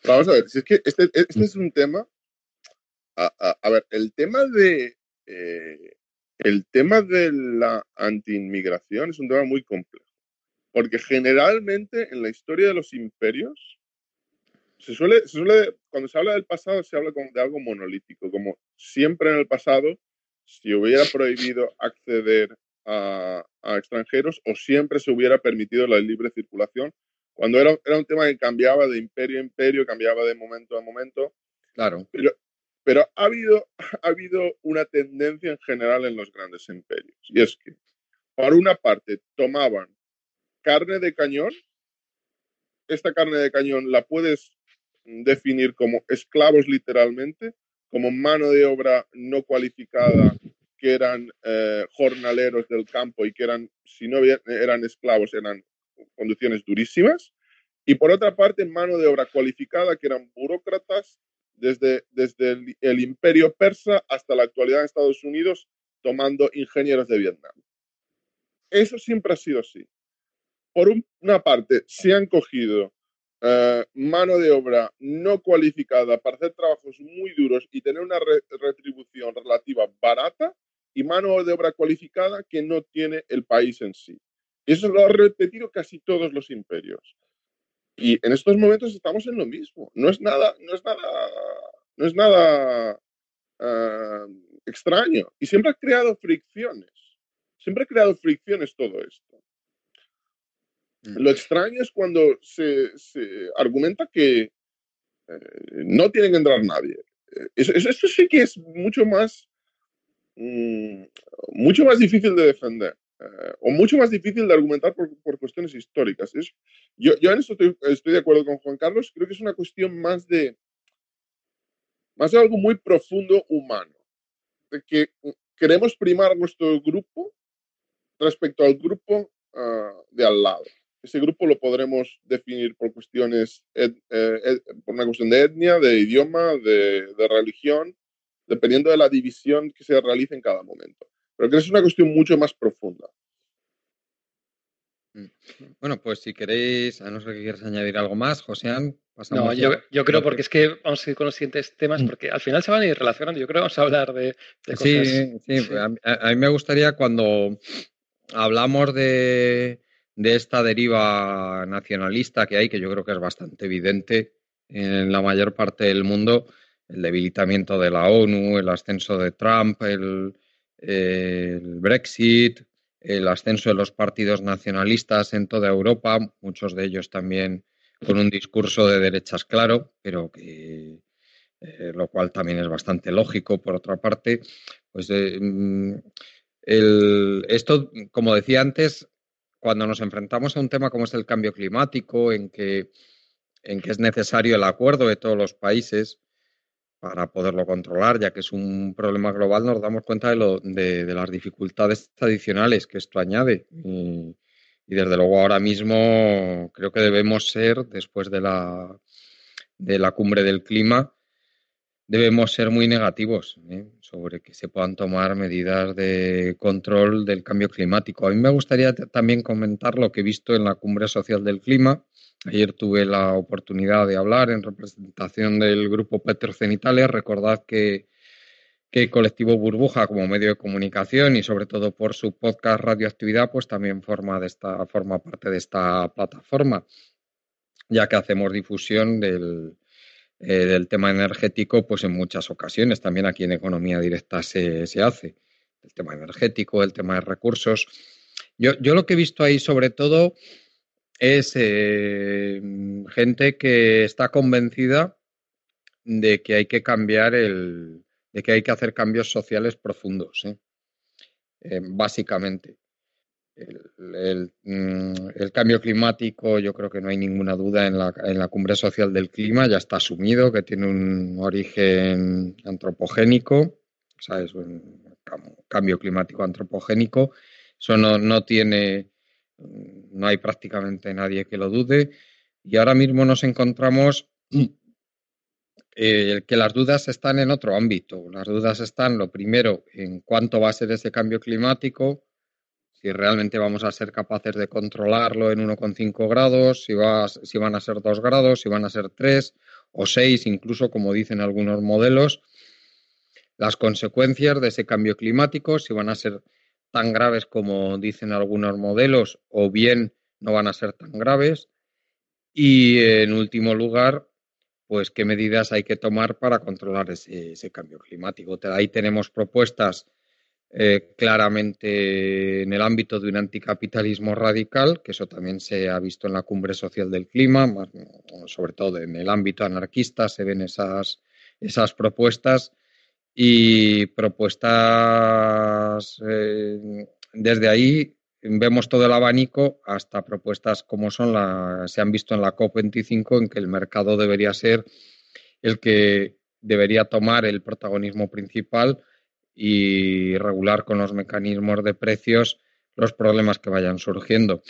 Vamos a ver, si es que este, este es un tema, a, ver, el tema de eh, el tema de la antiinmigración es un tema muy complejo, porque generalmente en la historia de los imperios se suele, suele, cuando se habla del pasado, se habla de algo monolítico, como siempre en el pasado, si hubiera prohibido acceder a, extranjeros o siempre se hubiera permitido la libre circulación, cuando era, era, un tema que cambiaba de imperio a imperio, cambiaba de momento a momento. Claro. Pero, pero ha, habido, ha habido una tendencia en general en los grandes imperios, y es que, por una parte, tomaban carne de cañón, esta carne de cañón la puedes definir como esclavos literalmente, como mano de obra no cualificada que eran eh, jornaleros del campo y que eran, si no eran esclavos, eran condiciones durísimas. Y por otra parte, mano de obra cualificada, que eran burócratas desde, desde el, imperio persa hasta la actualidad en Estados Unidos, tomando ingenieros de Vietnam. Eso siempre ha sido así. Por una parte, se han cogido eh, mano de obra no cualificada para hacer trabajos muy duros y tener una retribución relativa barata y mano de obra cualificada que no tiene el país en sí. Eso lo ha repetido casi todos los imperios. Y en estos momentos estamos en lo mismo. No es nada, no es nada, no es nada ah, extraño. Y siempre ha creado fricciones. Siempre ha creado fricciones todo esto. Mm. Lo extraño es cuando se, argumenta que eh, no tiene que entrar nadie. Eh, eso, sí que es mucho más, mm, mucho más difícil de defender. Eh, o mucho más difícil de argumentar por, cuestiones históricas. Es, yo, yo en esto estoy, de acuerdo con Juan Carlos, creo que es una cuestión más de, más de algo muy profundo humano, de que queremos primar nuestro grupo respecto al grupo ah, de al lado. Ese grupo lo podremos definir por cuestiones, eh, por una cuestión de etnia, de idioma, de, de religión, dependiendo de la división que se realice en cada momento. Pero que es una cuestión mucho más profunda. Mm. Bueno, pues si queréis, a no ser que quieras añadir algo más, Joséan, pasamos. No, yo, creo, porque es que vamos a ir con los siguientes temas, mm. porque al final se van a ir relacionando. Yo creo que vamos a hablar de, cosas. Sí, sí, A, mí me gustaría cuando hablamos de, de esta deriva nacionalista que hay, que yo creo que es bastante evidente en la mayor parte del mundo, el debilitamiento de la ONU, el ascenso de Trump, el, el Brexit, el ascenso de los partidos nacionalistas en toda Europa, muchos de ellos también con un discurso de derechas claro, pero que eh, lo cual también es bastante lógico. Por otra parte, pues eh, mm, esto, como decía antes, cuando nos enfrentamos a un tema como es el cambio climático, en que, en que es necesario el acuerdo de todos los países, para poderlo controlar, ya que es un problema global, nos damos cuenta de, lo, de, las dificultades adicionales que esto añade. Y, desde luego ahora mismo creo que debemos ser, después de la, de la cumbre del clima, debemos ser muy negativos ¿eh? sobre que se puedan tomar medidas de control del cambio climático. A mí me gustaría también comentar lo que he visto en la cumbre social del clima, Ayer tuve la oportunidad de hablar en representación del grupo Petersen Italia. Recordad que, que Colectivo Burbuja, como medio de comunicación y sobre todo por su podcast Radioactividad, pues también forma, de esta, forma parte de esta plataforma, ya que hacemos difusión del, eh, del tema energético pues en muchas ocasiones. También aquí en Economía Directa se, se hace. El tema energético, el tema de recursos. Yo, yo lo que he visto ahí sobre todo es eh, gente que está convencida de que hay que cambiar el, de que hay que hacer cambios sociales profundos, ¿eh? Básicamente. Mm, el, cambio climático, yo creo que no hay ninguna duda en la, en la cumbre social del clima, ya está asumido que tiene un origen antropogénico, o sea, es un cambio climático antropogénico. Eso no, no tiene no hay prácticamente nadie que lo dude. Y ahora mismo nos encontramos eh, que las dudas están en otro ámbito. Las dudas están, lo primero, en cuánto va a ser ese cambio climático, si realmente vamos a ser capaces de controlarlo en 1,5 grados, si, va, si van a ser 2 grados, si van a ser 3 o 6, incluso como dicen algunos modelos, las consecuencias de ese cambio climático, si van a ser tan graves como dicen algunos modelos o bien no van a ser tan graves. Y en último lugar, pues qué medidas hay que tomar para controlar ese, cambio climático. Ahí tenemos propuestas eh, claramente en el ámbito de un anticapitalismo radical, que eso también se ha visto en la cumbre social del clima, sobre todo en el ámbito anarquista se ven esas, esas propuestas y propuestas eh, desde ahí vemos todo el abanico hasta propuestas como son la se han visto en la COP25 en que el mercado debería ser el que debería tomar el protagonismo principal y regular con los mecanismos de precios los problemas que vayan surgiendo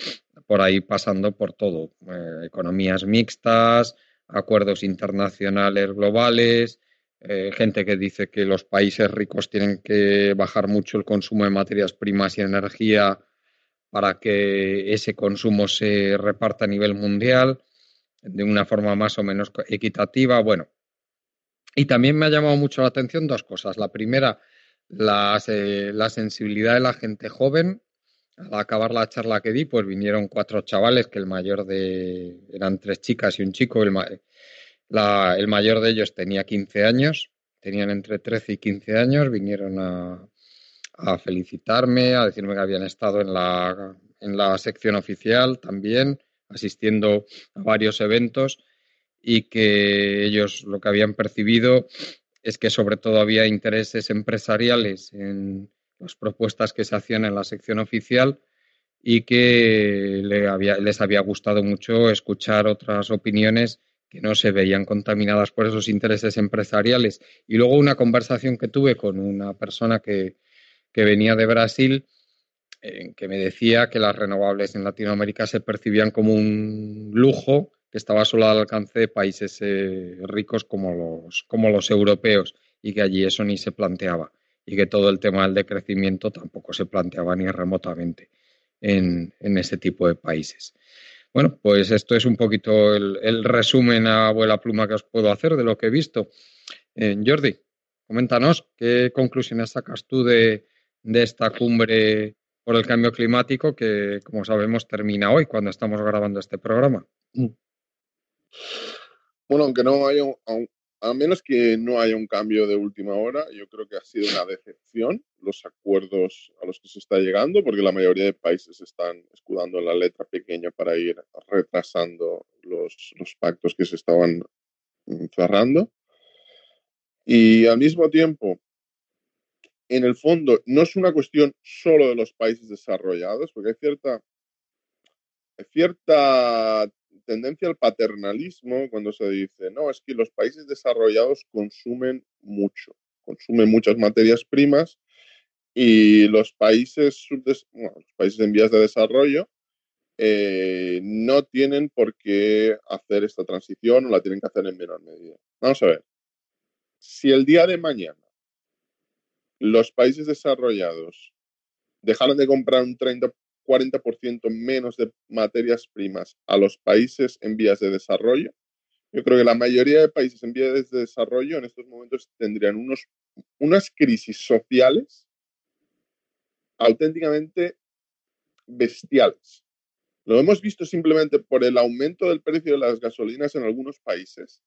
por ahí pasando por todo eh, economías mixtas acuerdos internacionales globales, eh, gente que dice que los países ricos tienen que bajar mucho el consumo de materias primas y energía para que ese consumo se reparta a nivel mundial de una forma más o menos equitativa. Bueno, y también me ha llamado mucho la atención dos cosas. La primera, eh, la sensibilidad de la gente joven. Al acabar la charla que di, pues vinieron cuatro chavales, que el mayor de eran tres chicas y un chico. El, el mayor de ellos tenía 15 años, tenían entre 13 y 15 años, vinieron a, a felicitarme, a decirme que habían estado en la, en la sección oficial también, asistiendo a varios eventos y que ellos lo que habían percibido es que sobre todo había intereses empresariales en las propuestas que se hacían en la sección oficial y que les había gustado mucho escuchar otras opiniones que no se veían contaminadas por esos intereses empresariales. Y luego una conversación que tuve con una persona que, que venía de Brasil, que me decía que las renovables en Latinoamérica se percibían como un lujo que estaba solo al alcance de países eh, ricos como los, como los europeos y que allí eso ni se planteaba y que todo el tema del decrecimiento tampoco se planteaba ni remotamente en, ese tipo de países. Bueno, pues esto es un poquito el, resumen a abuela pluma que os puedo hacer de lo que he visto. Eh, Jordi, coméntanos qué conclusiones sacas tú de, de esta cumbre por el cambio climático que, como sabemos, termina hoy cuando estamos grabando este programa. Bueno, aunque no haya, a menos que no haya un cambio de última hora, yo creo que ha sido una decepción los acuerdos a los que se está llegando, porque la mayoría de países están escudando la letra pequeña para ir retrasando los, los pactos que se estaban mm, cerrando. Y al mismo tiempo, en el fondo, no es una cuestión solo de los países desarrollados, porque hay cierta, hay cierta tendencia al paternalismo cuando se dice, no, es que los países desarrollados consumen mucho, consumen muchas materias primas y los países, los países en vías de desarrollo eh, no tienen por qué hacer esta transición o la tienen que hacer en menor medida. Vamos a ver, si el día de mañana los países desarrollados dejaron de comprar un 30 40% menos de materias primas a los países en vías de desarrollo. Yo creo que la mayoría de países en vías de desarrollo en estos momentos tendrían unos, unas crisis sociales auténticamente bestiales. Lo hemos visto simplemente por el aumento del precio de las gasolinas en algunos países.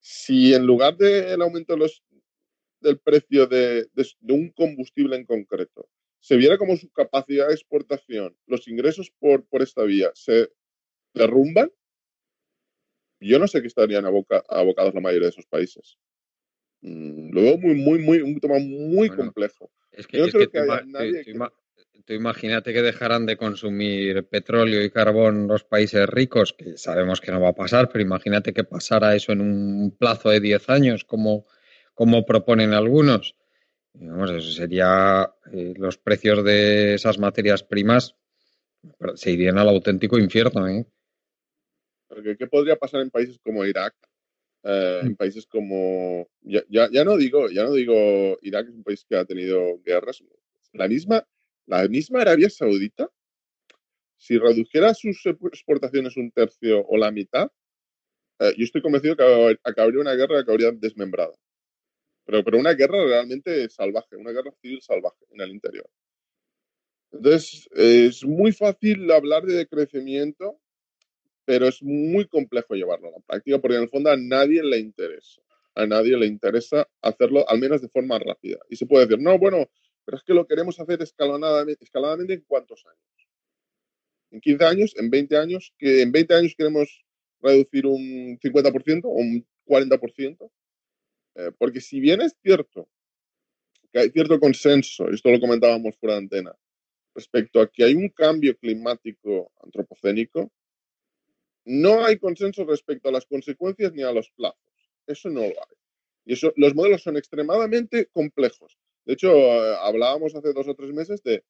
Si en lugar del aumento del precio de un combustible en concreto se viera como su capacidad de exportación, los ingresos por, por esta vía se derrumban, yo no sé qué estarían abocados la mayoría de esos países. Mm, lo veo muy, muy, muy, un tema muy complejo. Es que, tú, imagínate que dejaran de consumir petróleo y carbón los países ricos, que sabemos que no va a pasar, pero imagínate que pasara eso en un plazo de 10 años, como, como proponen algunos Vamos, eso sería eh, los precios de esas materias primas se irían al auténtico infierno, ¿eh? Porque, ¿qué podría pasar en países como Irak? Eh, en mm. países como ya, ya, no digo, ya no digo Irak es un país que ha tenido guerras. La misma, la misma Arabia Saudita, si redujera sus exportaciones un tercio o la mitad, eh, yo estoy convencido que acabaría una guerra que acabaría desmembrada. Pero, pero una guerra realmente salvaje, una guerra civil salvaje en el interior. Entonces, es muy fácil hablar de decrecimiento, pero es muy complejo llevarlo a la práctica porque en el fondo a nadie le interesa. A nadie le interesa hacerlo, al menos de forma rápida. Y se puede decir, no, bueno, pero es que lo queremos hacer escalonadamente, escaladamente en cuántos años. En 15 años, en 20 años, que en 20 años queremos reducir un 50% o un 40%. Eh, porque si bien es cierto que hay cierto consenso, y esto lo comentábamos fuera de antena, respecto a que hay un cambio climático antropocénico, no hay consenso respecto a las consecuencias ni a los plazos. Eso no lo hay. Y eso, los modelos son extremadamente complejos. De hecho, eh, hablábamos hace dos o tres meses de,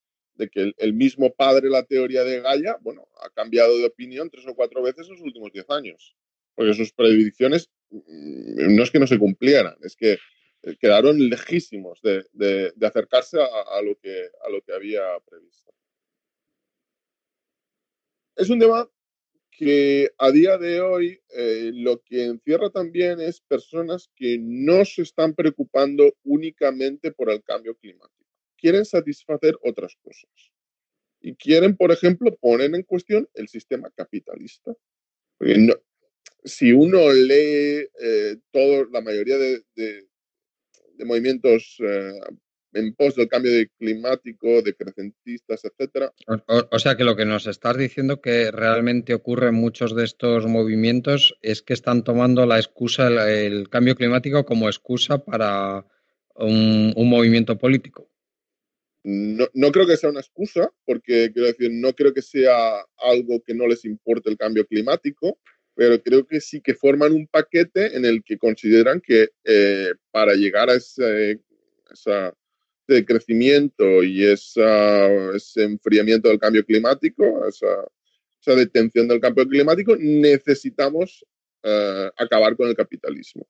que el, mismo padre, la teoría de Gaia, bueno, ha cambiado de opinión tres o cuatro veces en los últimos diez años. porque sus predicciones no es que no se cumplieran, es que eh, quedaron lejísimos de, acercarse a, lo que, había previsto. Es un tema que a día de hoy eh, lo que encierra también es personas que no se están preocupando únicamente por el cambio climático. Quieren satisfacer otras cosas. Y quieren, por ejemplo, poner en cuestión el sistema capitalista. Si uno lee eh, todo, la mayoría de, movimientos eh, en pos del cambio climático, de crecentistas, etcétera. O, sea que lo que nos estás diciendo que realmente ocurre en muchos de estos movimientos es que están tomando la excusa, el, cambio climático como excusa para un, movimiento político. No, no, creo que sea una excusa, porque quiero decir, no creo que sea algo que no les importe el cambio climático, pero creo que sí que forman un paquete en el que consideran que eh, para llegar a ese, esa, de crecimiento y esa, ese enfriamiento del cambio climático, esa, esa detención del cambio climático, necesitamos uh, acabar con el capitalismo.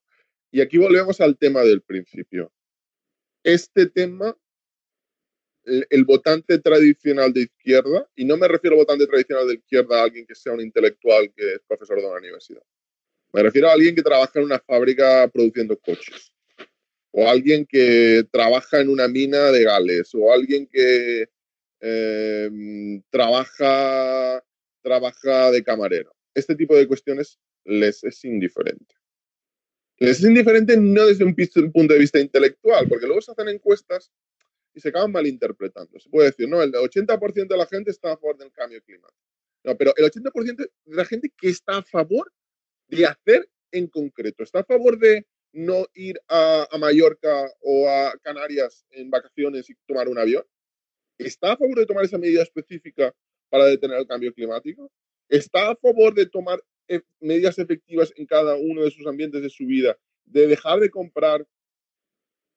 Y aquí volvemos al tema del principio. Este tema, el, votante tradicional de izquierda, y no me refiero al votante tradicional de izquierda a alguien que sea un intelectual que es profesor de una universidad, me refiero a alguien que trabaja en una fábrica produciendo coches o alguien que trabaja en una mina de Gales, o alguien que em, trabaja, trabaja de camarero. Este tipo de cuestiones les es indiferente. Les es indiferente no desde un punto de vista intelectual, porque luego se hacen encuestas se acaban malinterpretando. Se puede decir, no, el 80% de la gente está a favor del cambio climático. No, pero el 80% de la gente que está a favor de hacer en concreto, está a favor de no ir a, Mallorca o a Canarias en vacaciones y tomar un avión? ¿Está a favor de tomar esa medida específica para detener el cambio climático? ¿Está a favor de tomar eh, medidas efectivas en cada uno de sus ambientes de su vida? ¿De dejar de comprar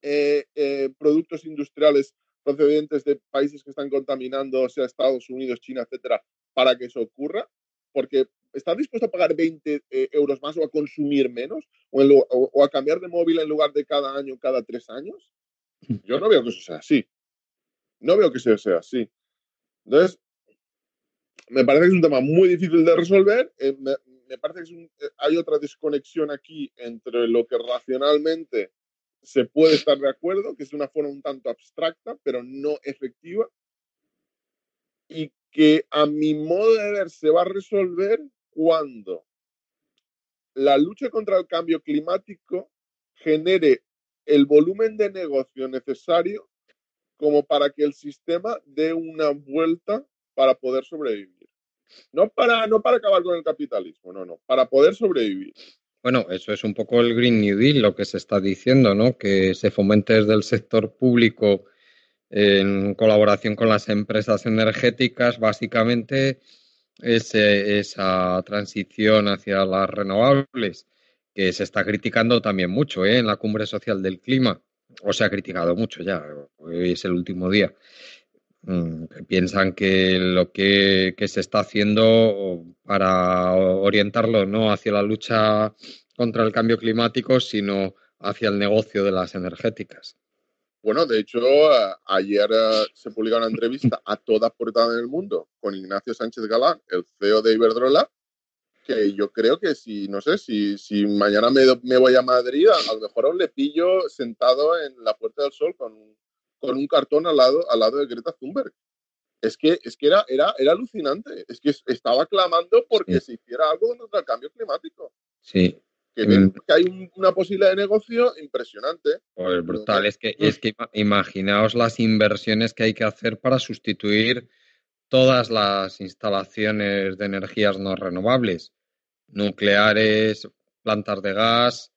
eh, eh, productos industriales procedentes de países que están contaminando, sea Estados Unidos, China, etcétera, para que eso ocurra? Porque ¿estás dispuesto a pagar 20 eh, euros más o a consumir menos? O, a cambiar de móvil en lugar de cada año, cada tres años? Yo no veo que eso sea así. No veo que eso sea así. Entonces, me parece que es un tema muy difícil de resolver. Eh, me, parece que eh, hay otra desconexión aquí entre lo que racionalmente se puede estar de acuerdo, que es una forma un tanto abstracta, pero no efectiva, y que a mi modo de ver se va a resolver cuando la lucha contra el cambio climático genere el volumen de negocio necesario como para que el sistema dé una vuelta para poder sobrevivir. No para, no para acabar con el capitalismo, no, no, para poder sobrevivir. Bueno, eso es un poco el Green New Deal, lo que se está diciendo, ¿no? Que se fomente desde el sector público en colaboración con las empresas energéticas, básicamente esa transición hacia las renovables, que se está criticando también mucho ¿eh? en la cumbre social del clima, o se ha criticado mucho ya, hoy es el último día. Mm, piensan que lo que, se está haciendo para orientarlo no hacia la lucha contra el cambio climático, sino hacia el negocio de las energéticas. Bueno, de hecho, ayer eh, se publicó una entrevista a toda portada en el mundo con Ignacio Sánchez Galán, el CEO de Iberdrola, que yo creo que si, no sé, si, si mañana me, me, voy a Madrid, a, lo mejor aún le pillo sentado en la Puerta del Sol con con un cartón al lado, al lado de Greta Thunberg. Es que, es que era, era, era alucinante. Es que estaba clamando porque se hiciera algo contra el cambio climático. Sí, que, hay una posibilidad de negocio impresionante. Pues brutal, es que, es que imaginaos las inversiones que hay que hacer para sustituir todas las instalaciones de energías no renovables, nucleares, plantas de gas,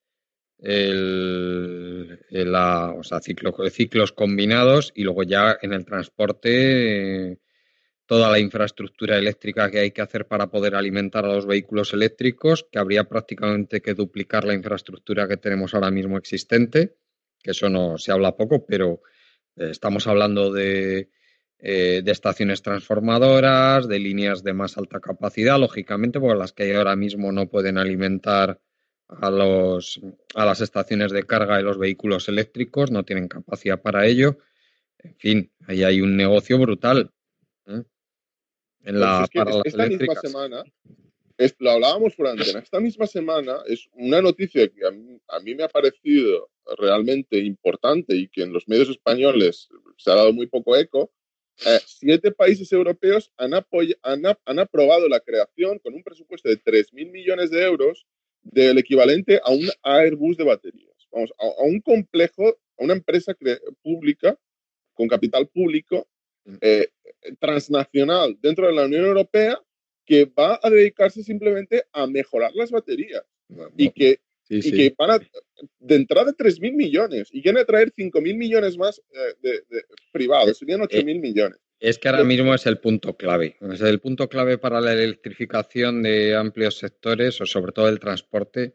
el, la, o sea, ciclos combinados y luego ya en el transporte toda la infraestructura eléctrica que hay que hacer para poder alimentar a los vehículos eléctricos, que habría prácticamente que duplicar la infraestructura que tenemos ahora mismo existente, que eso no se habla poco, pero eh, estamos hablando de eh, de estaciones transformadoras, de líneas de más alta capacidad, lógicamente, porque las que hay ahora mismo no pueden alimentar a, los, a las estaciones de carga de los vehículos eléctricos, no tienen capacidad para ello. En fin, ahí hay un negocio brutal. ¿eh? En la, esta misma semana, lo hablábamos por antena, esta misma semana es una noticia que a mí, me ha parecido realmente importante y que en los medios españoles se ha dado muy poco eco. Eh, siete países europeos han, han, aprobado la creación con un presupuesto de 3.000 millones de euros del equivalente a un Airbus de baterías. Vamos, a, un complejo, a una empresa pública con capital público eh, transnacional dentro de la Unión Europea que va a dedicarse simplemente a mejorar las baterías y que, y que van a, de entrada 3.000 millones y quieren traer 5.000 millones más eh, de, privados, serían 8.000 eh, millones. Es que ahora mismo es el punto clave. Es el punto clave para la electrificación de amplios sectores o sobre todo el transporte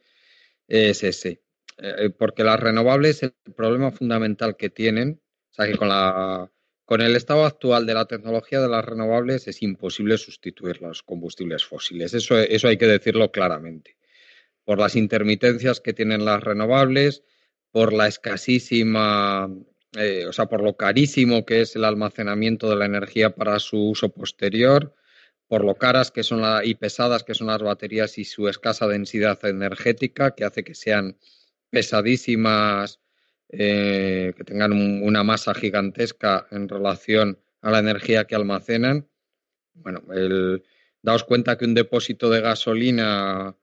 es ese. Eh, porque las renovables, el problema fundamental que tienen, o sea que con la con el estado actual de la tecnología de las renovables es imposible sustituir los combustibles fósiles. Eso, eso hay que decirlo claramente. Por las intermitencias que tienen las renovables, por la escasísima, eh, o sea, por lo carísimo que es el almacenamiento de la energía para su uso posterior, por lo caras que son y pesadas que son las baterías y su escasa densidad energética, que hace que sean pesadísimas eh, que tengan una masa gigantesca en relación a la energía que almacenan. Bueno, el, daos cuenta que un depósito de gasolina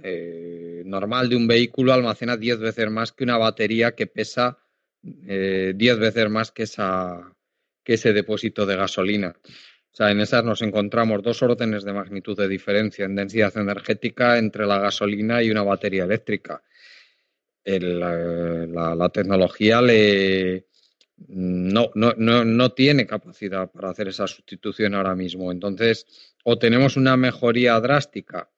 eh, normal de un vehículo almacena 10 veces más que una batería que pesa 10 eh, veces más que, esa, que ese depósito de gasolina. O sea, en esas nos encontramos dos órdenes de magnitud de diferencia en densidad energética entre la gasolina y una batería eléctrica la, tecnología le, no, no, no, no, tiene capacidad para hacer esa sustitución ahora mismo. Entonces, o tenemos una mejoría drástica,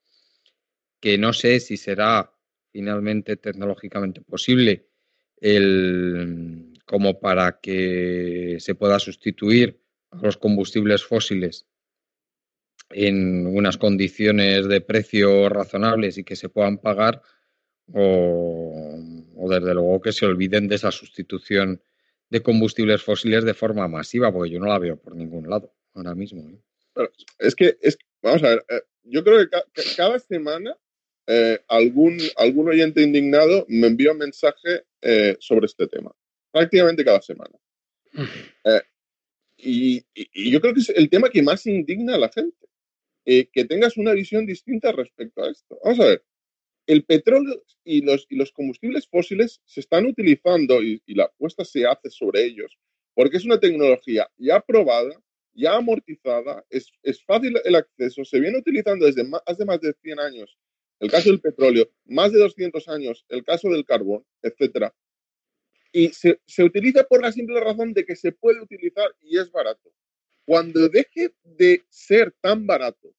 que no sé si será finalmente tecnológicamente posible, el, como para que se pueda sustituir a los combustibles fósiles en unas condiciones de precio razonables y que se puedan pagar, o, desde luego que se olviden de esa sustitución de combustibles fósiles de forma masiva, porque yo no la veo por ningún lado ahora mismo. ¿eh? es que, es, vamos a ver, eh, yo creo que, cada semana eh, algún, algún oyente indignado me envía un mensaje sobre este tema, prácticamente cada semana. y, yo creo que es el tema que más indigna a la gente, que tengas una visión distinta respecto a esto. Vamos a ver, el petróleo y los, y los combustibles fósiles se están utilizando y, la apuesta se hace sobre ellos porque es una tecnología ya probada, ya amortizada, es, fácil el acceso, se viene utilizando desde más, hace más de 100 años el caso del petróleo, más de 200 años el caso del carbón, etc. Y se, utiliza por la simple razón de que se puede utilizar y es barato. Cuando deje de ser tan barato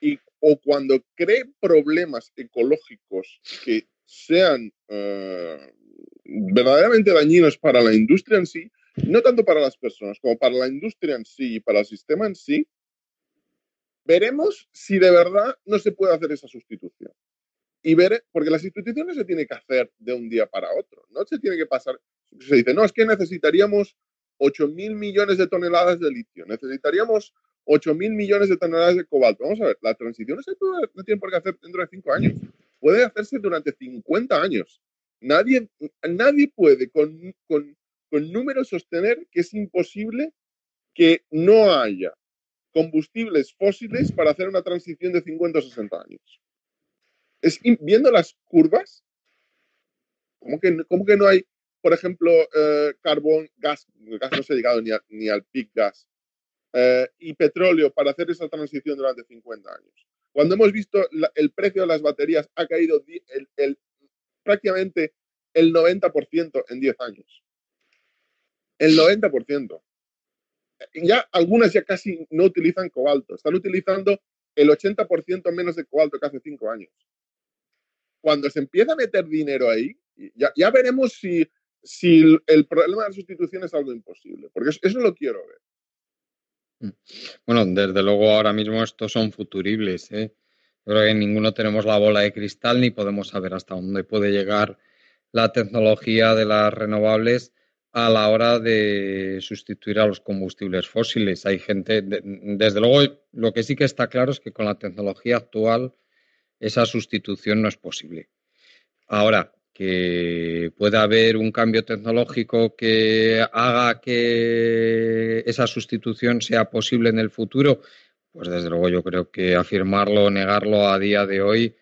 y o cuando cree problemas ecológicos que sean eh, verdaderamente dañinos para la industria en sí, no tanto para las personas como para la industria en sí y para el sistema en sí, veremos si de verdad no se puede hacer esa sustitución. Y veré, porque la sustitución no se tiene que hacer de un día para otro, no se tiene que pasar, se dice, no, es que necesitaríamos 8 mil millones de toneladas de litio, necesitaríamos 8 mil millones de toneladas de cobalto. Vamos a ver, la transición no, se puede, tiene por qué hacer dentro de 5 años. Puede hacerse durante 50 años. Nadie, nadie puede con, con, con números sostener que es imposible que no haya combustibles fósiles para hacer una transición de 50 o 60 años. Es, viendo las curvas, ¿cómo que, cómo que no hay, por ejemplo, eh, carbón, gas, gas no se ha llegado ni, al peak gas, eh, y petróleo para hacer esa transición durante 50 años. Cuando hemos visto el precio de las baterías ha caído el, prácticamente el 90% en 10 años. El 90%. Ya algunas ya casi no utilizan cobalto, están utilizando el 80% menos de cobalto que hace 5 años. Cuando se empieza a meter dinero ahí, ya, ya veremos si, el problema de la sustitución es algo imposible, porque eso, eso lo quiero ver. Mm. Bueno, desde luego ahora mismo estos son futuribles. ¿eh? Creo que ninguno tenemos la bola de cristal ni podemos saber hasta dónde puede llegar la tecnología de las renovables a la hora de sustituir a los combustibles fósiles. Hay gente, desde luego, lo que sí que está claro es que con la tecnología actual esa sustitución no es posible. Ahora, que pueda haber un cambio tecnológico que haga que esa sustitución sea posible en el futuro, pues desde luego yo creo que afirmarlo o negarlo a día de hoy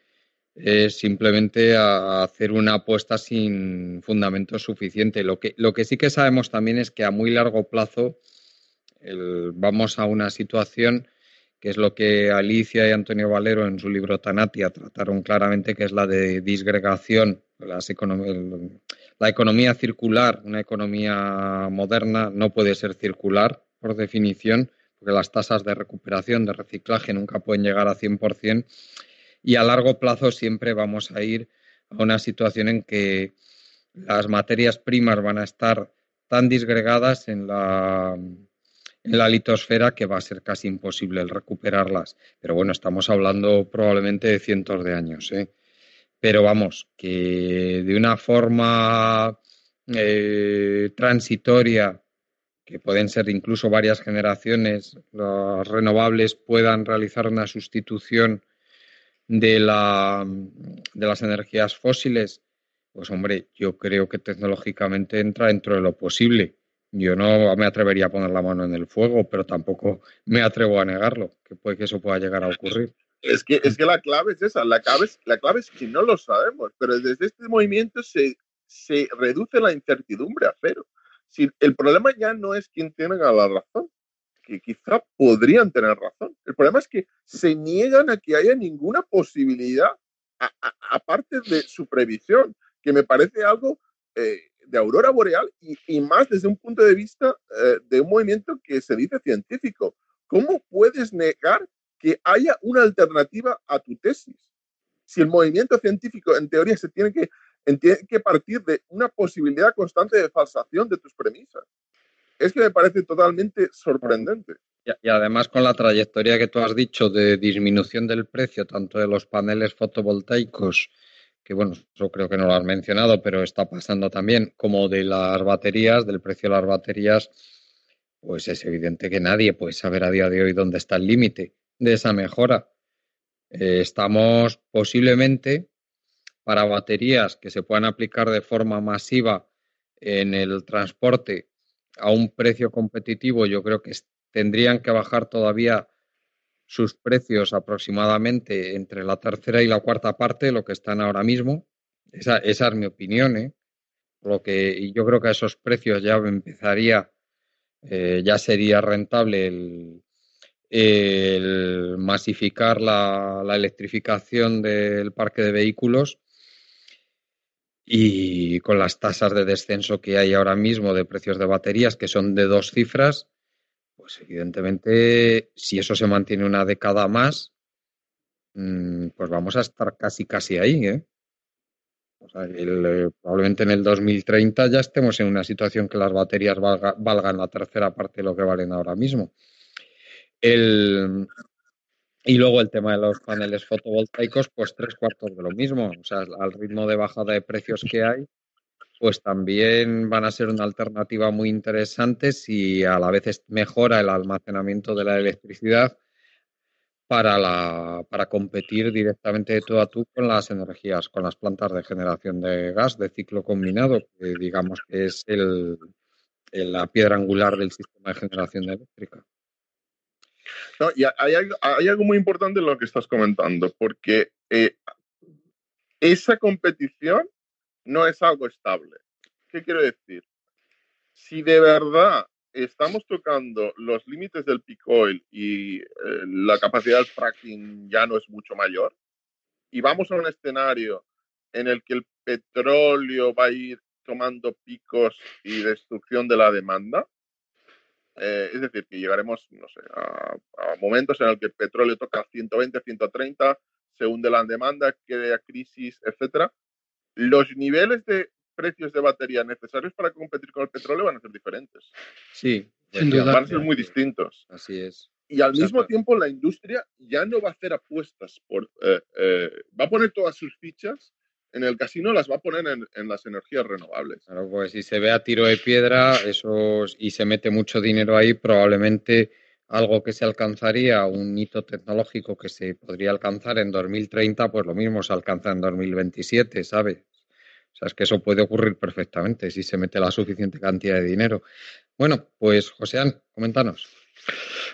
es simplemente hacer una apuesta sin fundamento suficiente. Lo que, lo que sí que sabemos también es que a muy largo plazo vamos a una situación que es lo que Alicia y Antonio Valero en su libro Tanatia trataron claramente, que es la de disgregación. Las la economía circular, una economía moderna, no puede ser circular por definición, porque las tasas de recuperación, de reciclaje nunca pueden llegar a 100% y a largo plazo siempre vamos a ir a una situación en que las materias primas van a estar tan disgregadas en la, en la litosfera que va a ser casi imposible el recuperarlas. Pero bueno, estamos hablando probablemente de cientos de años. ¿eh? Pero vamos, que de una forma eh, transitoria, que pueden ser incluso varias generaciones, las renovables puedan realizar una sustitución de, la, de las energías fósiles, pues hombre, yo creo que tecnológicamente entra dentro de lo posible. Yo no me atrevería a poner la mano en el fuego, pero tampoco me atrevo a negarlo, que puede que eso pueda llegar a ocurrir. Es que, es que la clave es esa, la clave es, la clave es que no lo sabemos, pero desde este movimiento se, se reduce la incertidumbre a cero. Si el problema ya no es quién tiene la razón, que quizá podrían tener razón. El problema es que se niegan a que haya ninguna posibilidad, aparte de su previsión, que me parece algo eh, de aurora boreal y, más desde un punto de vista eh, de un movimiento que se dice científico. ¿Cómo puedes negar que haya una alternativa a tu tesis? Si el movimiento científico, en teoría, se tiene que, tiene que partir de una posibilidad constante de falsación de tus premisas es que me parece totalmente sorprendente. Y, además con la trayectoria que tú has dicho de disminución del precio tanto de los paneles fotovoltaicos, que bueno, yo creo que no lo has mencionado, pero está pasando también, como de las baterías, del precio de las baterías, pues es evidente que nadie puede saber a día de hoy dónde está el límite de esa mejora. Eh, estamos posiblemente para baterías que se puedan aplicar de forma masiva en el transporte a un precio competitivo, yo creo que tendrían que bajar todavía sus precios aproximadamente entre la tercera y la cuarta parte de lo que están ahora mismo. Esa, es mi opinión, ¿eh? Lo que, yo creo que a esos precios ya empezaría, eh, ya sería rentable el, masificar la, electrificación del parque de vehículos y con las tasas de descenso que hay ahora mismo de precios de baterías, que son de dos cifras, pues evidentemente si eso se mantiene una década más, mm, pues vamos a estar casi casi ahí. ¿eh? eh probablemente en el 2030 ya estemos en una situación que las baterías valgan la tercera parte de lo que valen ahora mismo. El, y luego el tema de los paneles fotovoltaicos, pues tres cuartos de lo mismo. O sea, al ritmo de bajada de precios que hay, pues también van a ser una alternativa muy interesante si a la vez mejora el almacenamiento de la electricidad para, la, para competir directamente de tú a tú con las energías, con las plantas de generación de gas de ciclo combinado, que digamos que es el, la piedra angular del sistema de generación eléctrica. No, y hay, algo muy importante en lo que estás comentando, porque eh, esa competición no es algo estable. ¿Qué quiero decir? Si de verdad estamos tocando los límites del peak oil y eh, la capacidad del fracking ya no es mucho mayor, y vamos a un escenario en el que el petróleo va a ir tomando picos y destrucción de la demanda, eh, es decir, que llegaremos, no sé, a, momentos en el que el petróleo toca 120, 130, se hunde la demanda, crea crisis, etcétera. Los niveles de precios de batería necesarios para competir con el petróleo van a ser diferentes. Sí, Sin duda. Van a ser muy distintos. Así es. Y al mismo tiempo la industria ya no va a hacer apuestas por... eh, eh, va a poner todas sus fichas en el casino, las va a poner en, en las energías renovables. Claro, pues si se ve a tiro de piedra esos, y se mete mucho dinero ahí, probablemente algo que se alcanzaría, un hito tecnológico que se podría alcanzar en 2030, pues lo mismo se alcanza en 2027, ¿sabes? O sea, es que eso puede ocurrir perfectamente si se mete la suficiente cantidad de dinero. Bueno, pues Joséán, coméntanos.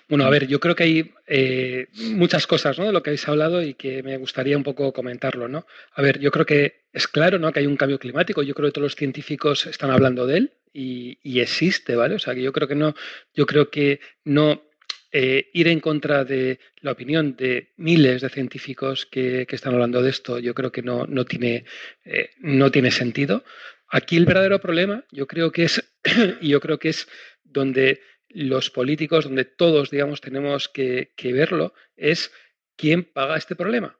Bueno, a ver, yo creo que hay eh, muchas cosas ¿no? de lo que habéis hablado y que me gustaría un poco comentarlo. ¿no? A ver, yo creo que es claro ¿no? que hay un cambio climático. Yo creo que todos los científicos están hablando de él y, y existe, ¿vale? O sea, que yo creo que no, yo creo que no eh, ir en contra de la opinión de miles de científicos que, están hablando de esto, yo creo que no, no, tiene, eh, no tiene sentido. Aquí el verdadero problema, yo creo que es, y yo creo que es donde los políticos, donde todos, digamos, tenemos que, que, verlo, es quién paga este problema.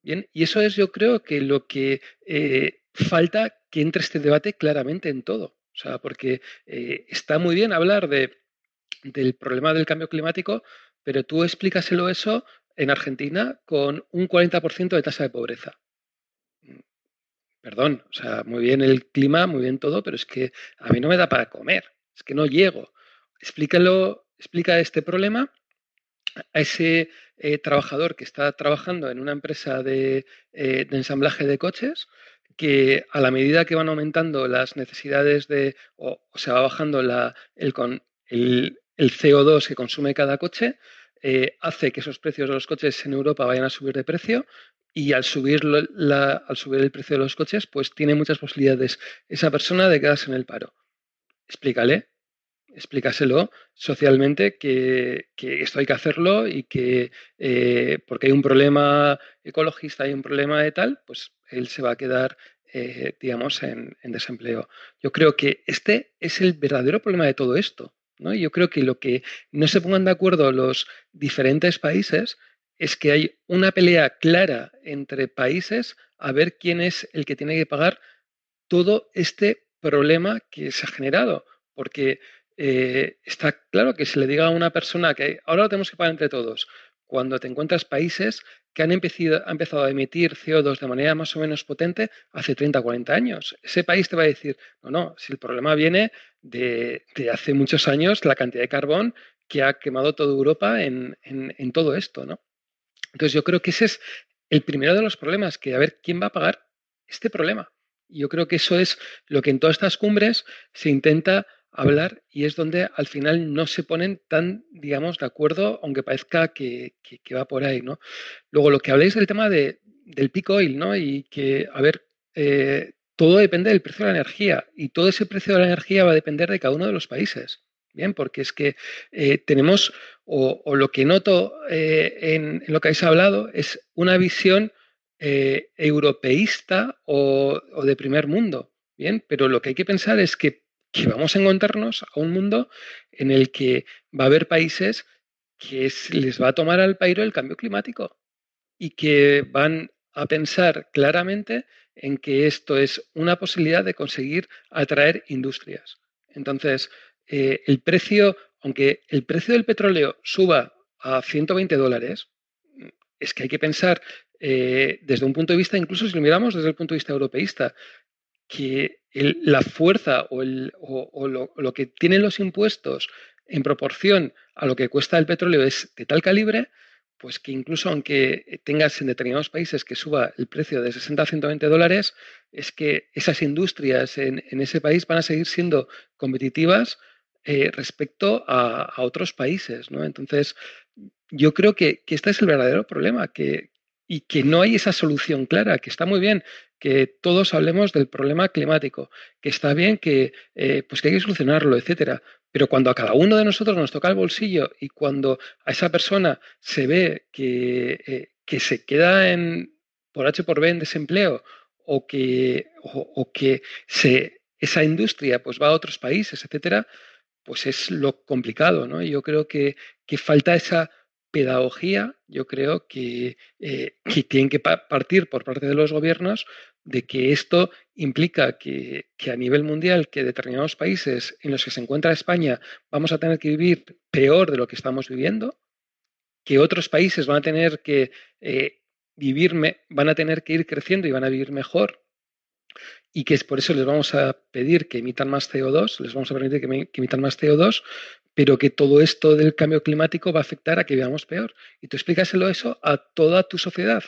Bien, y eso es, yo creo, que lo que eh, falta que entre este debate claramente en todo. O sea, porque está muy bien hablar de, del problema del cambio climático, pero tú explícaselo eso en Argentina con un 40% de tasa de pobreza. Perdón, o sea, muy bien el clima, muy bien todo, pero es que a mí no me da para comer, es que no llego explícalo, explica este problema a ese eh, trabajador que está trabajando en una empresa de, eh, de, ensamblaje de coches, que a la medida que van aumentando las necesidades de, o, o se va bajando la, el, con, el, el, CO2 que consume cada coche, eh, hace que esos precios de los coches en Europa vayan a subir de precio y al subir, al subir el precio de los coches, pues tiene muchas posibilidades esa persona de quedarse en el paro. Explícale, explícaselo socialmente que, que, esto hay que hacerlo y que eh, porque hay un problema ecologista, hay un problema de tal, pues él se va a quedar, eh, digamos, en, desempleo. Yo creo que este es el verdadero problema de todo esto. ¿No? Yo creo que lo que no se pongan de acuerdo los diferentes países es que hay una pelea clara entre países a ver quién es el que tiene que pagar todo este problema que se ha generado. Porque eh, está claro que si le diga a una persona que ahora lo tenemos que pagar entre todos, cuando te encuentras países que han empezado, han empezado, a emitir CO2 de manera más o menos potente hace 30 o 40 años. Ese país te va a decir, no, no, si el problema viene de, hace muchos años, la cantidad de carbón que ha quemado toda Europa en, todo esto, ¿no? Entonces yo creo que ese es el primero de los problemas, que a ver quién va a pagar este problema. Y yo creo que eso es lo que en todas estas cumbres se intenta hablar y es donde al final no se ponen tan, digamos, de acuerdo, aunque parezca que, que, que va por ahí, ¿no? Luego, lo que habléis del tema de, del peak oil, ¿no? Y que, a ver, eh, todo depende del precio de la energía y todo ese precio de la energía va a depender de cada uno de los países. Bien, porque es que eh, tenemos, o, lo que noto eh, en, en, lo que habéis hablado, es una visión europeísta o, o de primer mundo. Bien, pero lo que hay que pensar es que que vamos a encontrarnos a un mundo en el que va a haber países que es, les va a tomar al pairo el cambio climático y que van a pensar claramente en que esto es una posibilidad de conseguir atraer industrias. Entonces, eh, el precio, aunque el precio del petróleo suba a 120 dólares, es que hay que pensar eh, desde un punto de vista, incluso si lo miramos desde el punto de vista europeísta, que el, la fuerza o, el, o, lo, que tienen los impuestos en proporción a lo que cuesta el petróleo es de tal calibre, pues que incluso aunque tengas en determinados países que suba el precio de 60 a 120 dólares, es que esas industrias en, ese país van a seguir siendo competitivas eh, respecto a, a, otros países. ¿no? Entonces, yo creo que, que este es el verdadero problema, que, y que no hay esa solución clara, que está muy bien que todos hablemos del problema climático, que está bien que, eh, pues que hay que solucionarlo, etcétera. Pero cuando a cada uno de nosotros nos toca el bolsillo y cuando a esa persona se ve que, eh, que se queda en, por H por B en desempleo o que, o, o que se, esa industria pues va a otros países, etcétera, pues es lo complicado, ¿no? Yo creo que, que falta esa pedagogía, yo creo que, eh, que tienen que partir por parte de los gobiernos de que esto implica que, a nivel mundial, que determinados países en los que se encuentra España vamos a tener que vivir peor de lo que estamos viviendo, que otros países van a tener que eh, van a tener que ir creciendo y van a vivir mejor, y que es por eso les vamos a pedir que emitan más CO2, les vamos a permitir que, que emitan más CO2, pero que todo esto del cambio climático va a afectar a que vivamos peor. Y tú explícaselo eso a toda tu sociedad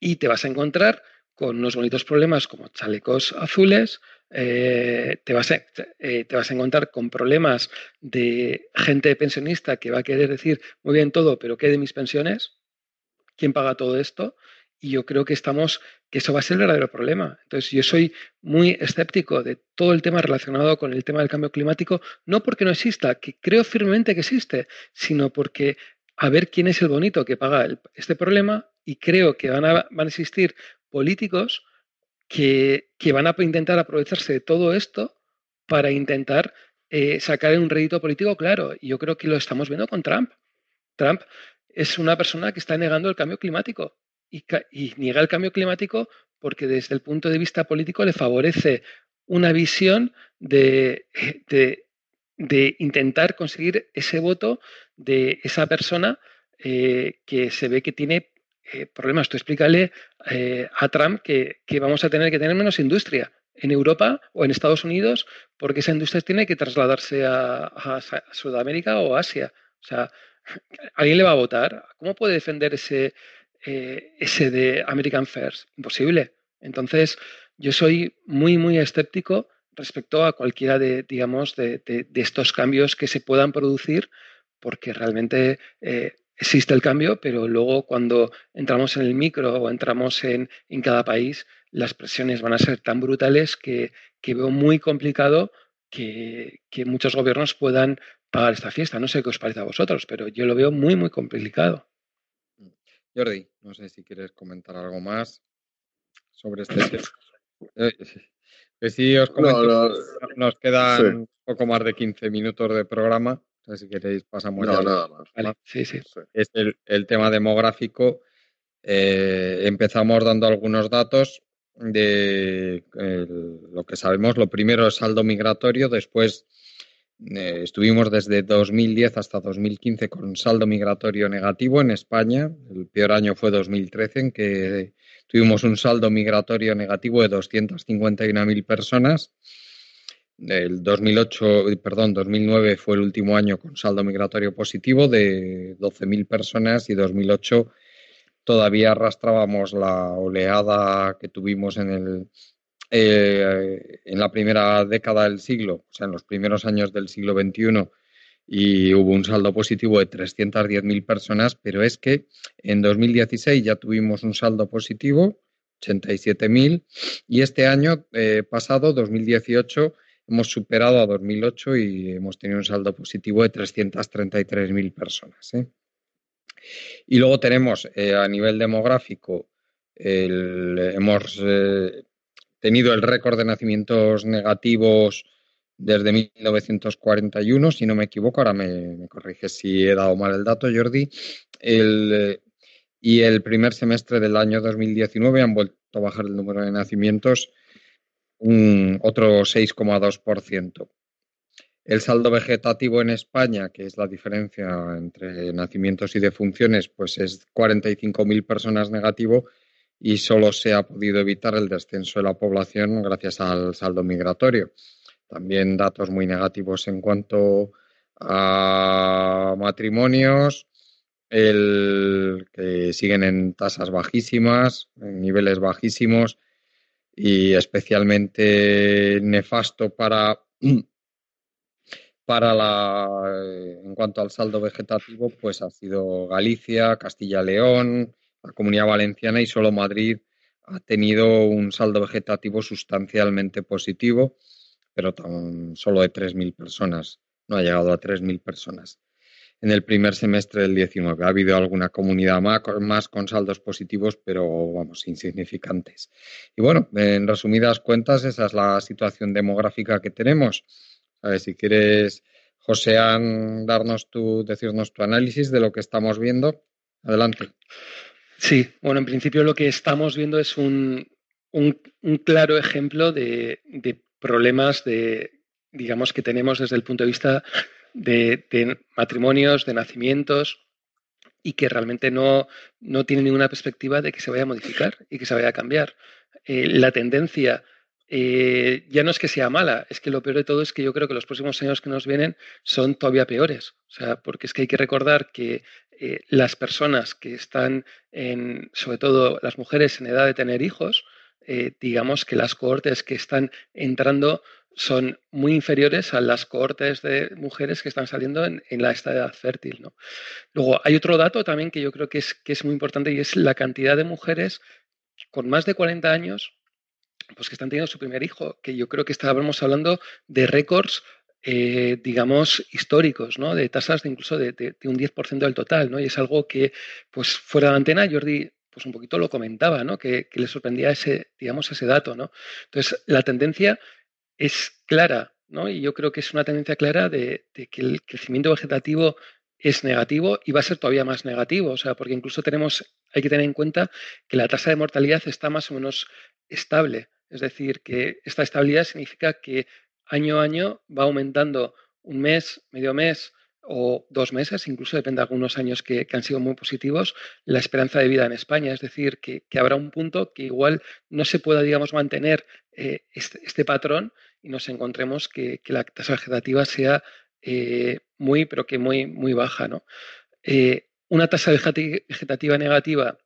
y te vas a encontrar con unos bonitos problemas como chalecos azules, eh, te, vas eh, te, vas a, encontrar con problemas de gente pensionista que va a querer decir, muy bien todo, pero ¿qué de mis pensiones? ¿Quién paga todo esto? Y yo creo que estamos, que eso va a ser el verdadero problema. Entonces, yo soy muy escéptico de todo el tema relacionado con el tema del cambio climático, no porque no exista, que creo firmemente que existe, sino porque a ver quién es el bonito que paga este problema y creo que van a, van a existir políticos que, van a intentar aprovecharse de todo esto para intentar eh, sacar un rédito político claro. Y yo creo que lo estamos viendo con Trump. Trump es una persona que está negando el cambio climático y, niega el cambio climático porque desde el punto de vista político le favorece una visión de, de, intentar conseguir ese voto de esa persona eh, que se ve que tiene eh, problemas. Tú explícale eh, a Trump que, vamos a tener que tener menos industria en Europa o en Estados Unidos porque esa industria tiene que trasladarse a, Sudamérica o Asia. O sea, ¿alguien le va a votar? ¿Cómo puede defender ese, eh, ese de American First? Imposible. Entonces, yo soy muy, muy escéptico respecto a cualquiera de, digamos, de, estos cambios que se puedan producir porque realmente existe el cambio, pero luego cuando entramos en el micro o entramos en, cada país, las presiones van a ser tan brutales que, veo muy complicado que, muchos gobiernos puedan pagar esta fiesta. No sé qué os parece a vosotros, pero yo lo veo muy, muy complicado. Jordi, no sé si quieres comentar algo más sobre este tema. Eh, que sí, os comento, nos quedan poco más de 15 minutos de programa si queréis pasamos no, nada más. Sí, sí. Es el, tema demográfico. Eh, empezamos dando algunos datos de lo que sabemos. Lo primero es saldo migratorio, después eh, estuvimos desde 2010 hasta 2015 con saldo migratorio negativo en España. El peor año fue 2013, en que tuvimos un saldo migratorio negativo de 251.000 personas. El 2008, perdón, 2009 fue el último año con saldo migratorio positivo de 12.000 personas y 2008 todavía arrastrábamos la oleada que tuvimos en el eh, en la primera década del siglo, o sea, en los primeros años del siglo XXI, y hubo un saldo positivo de 310.000 personas, pero es que en 2016 ya tuvimos un saldo positivo, 87.000, y este año eh, pasado, 2018, hemos superado a 2008 y hemos tenido un saldo positivo de 333.000 personas. ¿eh? Y luego tenemos a nivel demográfico, hemos tenido el récord de nacimientos negativos desde 1941, si no me equivoco, ahora me, me corriges si he dado mal el dato, Jordi. y el primer semestre del año 2019 han vuelto a bajar el número de nacimientos un otro 6,2%. El saldo vegetativo en España, que es la diferencia entre nacimientos y defunciones, pues es 45.000 personas negativo y solo se ha podido evitar el descenso de la población gracias al saldo migratorio. También datos muy negativos en cuanto a matrimonios, que siguen en tasas bajísimas, en niveles bajísimos y especialmente nefasto para, para la, en cuanto al saldo vegetativo, pues ha sido Galicia, Castilla-León, la Comunidad Valenciana y solo Madrid ha tenido un saldo vegetativo sustancialmente positivo, pero tan solo de 3.000 personas, no ha llegado a 3.000 personas en el primer semestre del 19. Ha habido alguna comunidad más con saldos positivos, pero vamos, insignificantes. Y bueno, en resumidas cuentas, esa es la situación demográfica que tenemos. A ver, si quieres, Josean, darnos tu, decirnos tu análisis de lo que estamos viendo. Adelante. Sí, bueno, en principio lo que estamos viendo es un, claro ejemplo de, problemas de, digamos, que tenemos desde el punto de vista de, matrimonios, de nacimientos, y que realmente no, no tiene ninguna perspectiva de que se vaya a modificar y que se vaya a cambiar. Eh, la tendencia eh, ya no es que sea mala, es que lo peor de todo es que yo creo que los próximos años que nos vienen son todavía peores. O sea, porque es que hay que recordar que eh, las personas que están en, sobre todo las mujeres en edad de tener hijos, eh, digamos que las cohortes que están entrando son muy inferiores a las cohortes de mujeres que están saliendo en, la edad fértil. ¿no? Luego, hay otro dato también que yo creo que es, que es muy importante y es la cantidad de mujeres con más de 40 años pues que están teniendo su primer hijo, que yo creo que estábamos hablando de récords, eh, digamos, históricos, ¿no? De tasas de incluso de, un 10% del total, ¿no? Y es algo que, pues fuera de antena, Jordi, pues un poquito lo comentaba, ¿no? Que, le sorprendía ese, digamos, ese dato, ¿no? Entonces, la tendencia es clara, ¿no? Y yo creo que es una tendencia clara de, de que el crecimiento vegetativo es negativo y va a ser todavía más negativo, o sea, porque incluso tenemos, hay que tener en cuenta que la tasa de mortalidad está más o menos estable. Es decir, que esta estabilidad significa que año a año va aumentando un mes, medio mes o dos meses, incluso depende de algunos años que, han sido muy positivos, la esperanza de vida en España. Es decir, que, habrá un punto que igual no se pueda, digamos, mantener eh, este, este, patrón y nos encontremos que, la tasa vegetativa sea eh, muy, pero que muy, muy baja. Eh, una tasa vegetativa negativa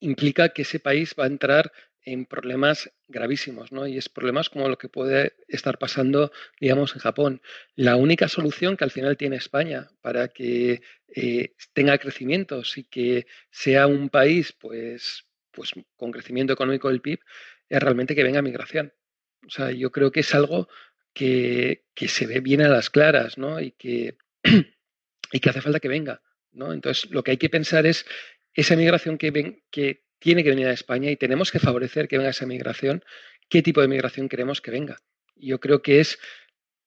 implica que ese país va a entrar en problemas gravísimos, ¿no? Y es problemas como lo que puede estar pasando, digamos, en Japón. La única solución que al final tiene España para que eh, tenga crecimientos y que sea un país, pues, pues con crecimiento económico del PIB, es realmente que venga migración. O sea, yo creo que es algo que, se ve bien a las claras, ¿no? Y que, y que hace falta que venga, ¿no? Entonces, lo que hay que pensar es esa migración que, ven, que tiene que venir a España y tenemos que favorecer que venga esa migración, qué tipo de migración queremos que venga. Yo creo que es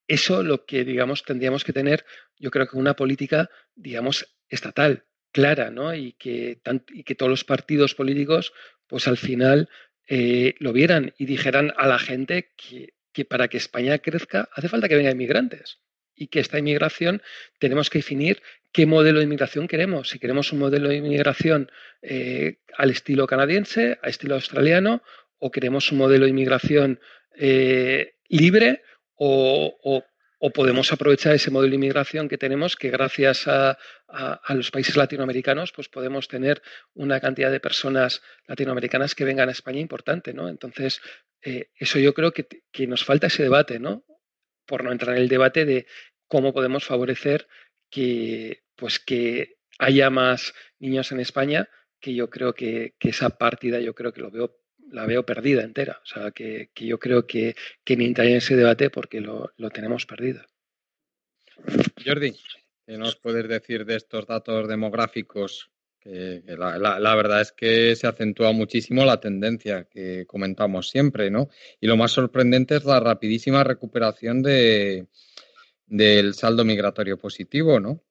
eso lo que, digamos, tendríamos que tener, yo creo que una política, digamos, estatal, clara, ¿no? Y que, y que todos los partidos políticos, pues al final eh, lo vieran y dijeran a la gente que, que para que España crezca hace falta que vengan inmigrantes y que esta inmigración tenemos que definir qué modelo de inmigración queremos. Si queremos un modelo de inmigración eh, al estilo canadiense, al estilo australiano, o queremos un modelo de inmigración eh, libre, o, podemos aprovechar ese modelo de inmigración que tenemos, que gracias a, los países latinoamericanos, pues podemos tener una cantidad de personas latinoamericanas que vengan a España importante, ¿no? Entonces, eh, eso yo creo que, que nos falta ese debate, ¿no? por no entrar en el debate de cómo podemos favorecer que, pues que haya más niños en España, que yo creo que, esa partida yo creo que lo veo la veo perdida entera. O sea, que, yo creo que, que, ni entrar en ese debate porque lo, tenemos perdido. Jordi, ¿qué nos puedes decir de estos datos demográficos? Que, la, verdad es que se acentúa muchísimo la tendencia que comentamos siempre, ¿no? Y lo más sorprendente es la rapidísima recuperación de, del saldo migratorio positivo, ¿no?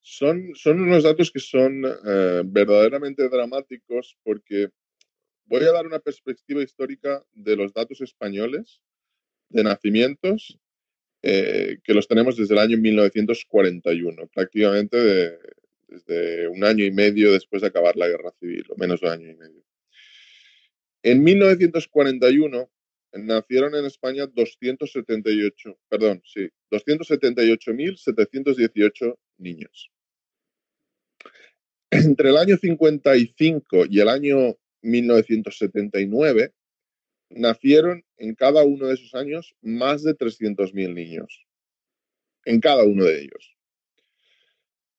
Son, son unos datos que son eh, verdaderamente dramáticos porque voy a dar una perspectiva histórica de los datos españoles de nacimientos eh, que los tenemos desde el año 1941, prácticamente desde un año y medio después de acabar la guerra civil, o menos de un año y medio. En 1941 nacieron en España 278, perdón, sí, 278.718 niños. Entre el año 55 y el año 1979 nacieron en cada uno de esos años más de 300.000 niños. En cada uno de ellos.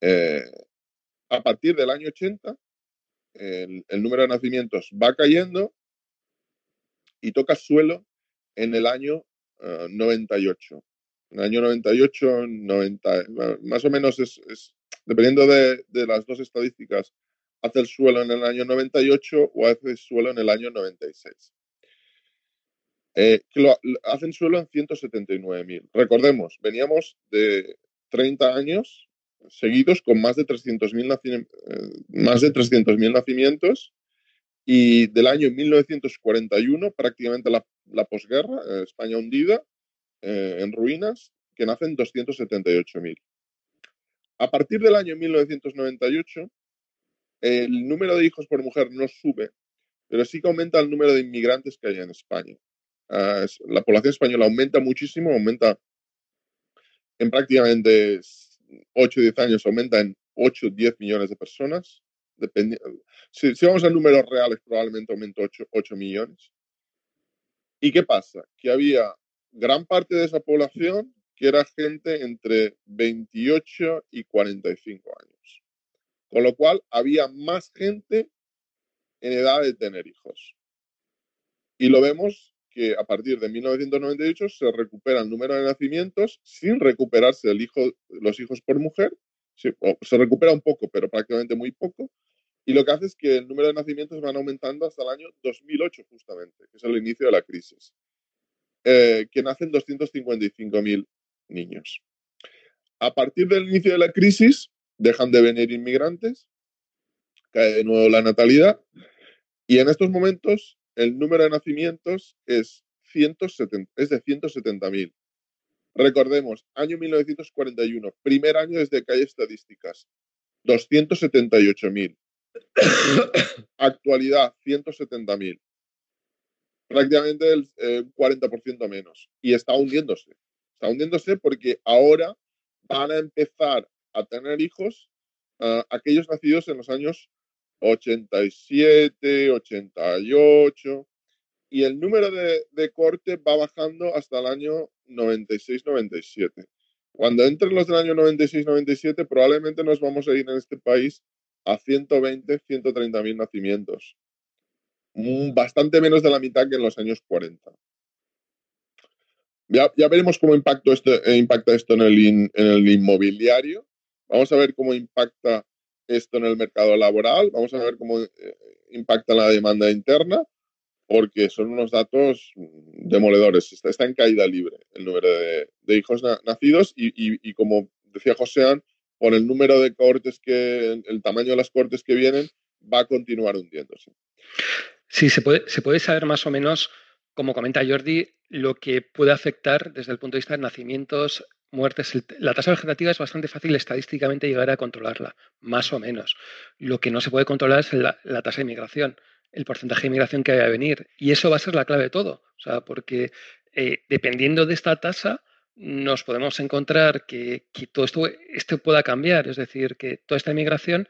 Eh, a partir del año 80, el, el número de nacimientos va cayendo y toca suelo en el año 98. Eh, en el año 98, 90, más o menos es, dependiendo de, las dos estadísticas, hace el suelo en el año 98 o hace el suelo en el año 96. eh, que lo, hacen suelo en 179.000. Recordemos, veníamos de 30 años seguidos con más de 300.000 eh, más de 300.000 nacimientos y del año 1941, prácticamente la, la posguerra, eh, España hundida, en ruinas, que nacen 278.000. A partir del año 1998, el número de hijos por mujer no sube, pero sí que aumenta el número de inmigrantes que hay en España. Ah, la población española aumenta muchísimo, aumenta en prácticamente 8 o 10 años, aumenta en 8 o 10 millones de personas. Si, si, vamos a números reales, probablemente aumenta 8, 8 millones. ¿Y qué pasa? Que había gran parte de esa población que era gente entre 28 y 45 años. Con lo cual había más gente en edad de tener hijos. Y lo vemos que a partir de 1998 se recupera el número de nacimientos sin recuperarse el hijo, los hijos por mujer. Se, recupera un poco, pero prácticamente muy poco. Y lo que hace es que el número de nacimientos van aumentando hasta el año 2008, justamente, que es el inicio de la crisis, eh, que nacen 255.000 niños. A partir del inicio de la crisis, dejan de venir inmigrantes, cae de nuevo la natalidad, y en estos momentos el número de nacimientos es, 170, es de 170.000. Recordemos, año 1941, primer año desde que hay estadísticas, 278.000. Actualidad, 170.000. Prácticamente el 40% menos. Y está hundiéndose. Está hundiéndose porque ahora van a empezar a tener hijos uh, aquellos nacidos en los años 87, 88, y el número de, de corte va bajando hasta el año 96-97. Cuando entren los del año 96-97, probablemente nos vamos a ir en este país a 120, 130 mil nacimientos. Mm, bastante menos de la mitad que en los años 40. Ya, ya veremos cómo impacta esto, eh, impacta esto en el, en el inmobiliario. Vamos a ver cómo impacta esto en el mercado laboral, vamos a ver cómo eh, impacta la demanda interna, porque son unos datos demoledores. Está, en caída libre el número de, hijos nacidos y, como decía Josean, por el número de cortes que, el tamaño de las cortes que vienen, va a continuar hundiéndose. Sí, se puede, se puede saber más o menos, como comenta Jordi, lo que puede afectar desde el punto de vista de nacimientos muertes, la tasa vegetativa es bastante fácil estadísticamente llegar a controlarla, más o menos. Lo que no se puede controlar es la, tasa de inmigración, el porcentaje de inmigración que vaya a venir. Y eso va a ser la clave de todo. O sea, porque eh, dependiendo de esta tasa, nos podemos encontrar que, todo esto, esto, pueda cambiar. Es decir, que toda esta inmigración,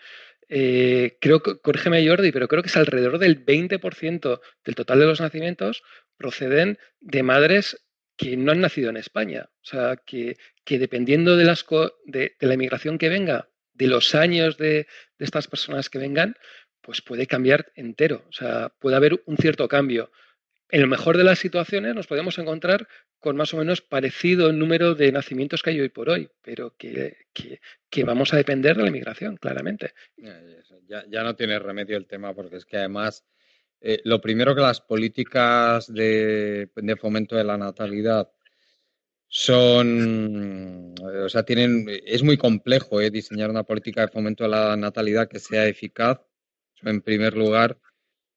eh, creo que, corrígeme Jordi, pero creo que es alrededor del 20% del total de los nacimientos proceden de madres que no han nacido en España. O sea, que, dependiendo de, las de, la inmigración que venga, de los años de, estas personas que vengan, pues puede cambiar entero. O sea, puede haber un cierto cambio. En lo mejor de las situaciones nos podemos encontrar con más o menos parecido el número de nacimientos que hay hoy por hoy, pero que, vamos a depender de la inmigración, claramente. Ya, no tiene remedio el tema, porque es que además eh, lo primero que las políticas de, fomento de la natalidad son, o sea, tienen, es muy complejo eh, diseñar una política de fomento de la natalidad que sea eficaz, en primer lugar,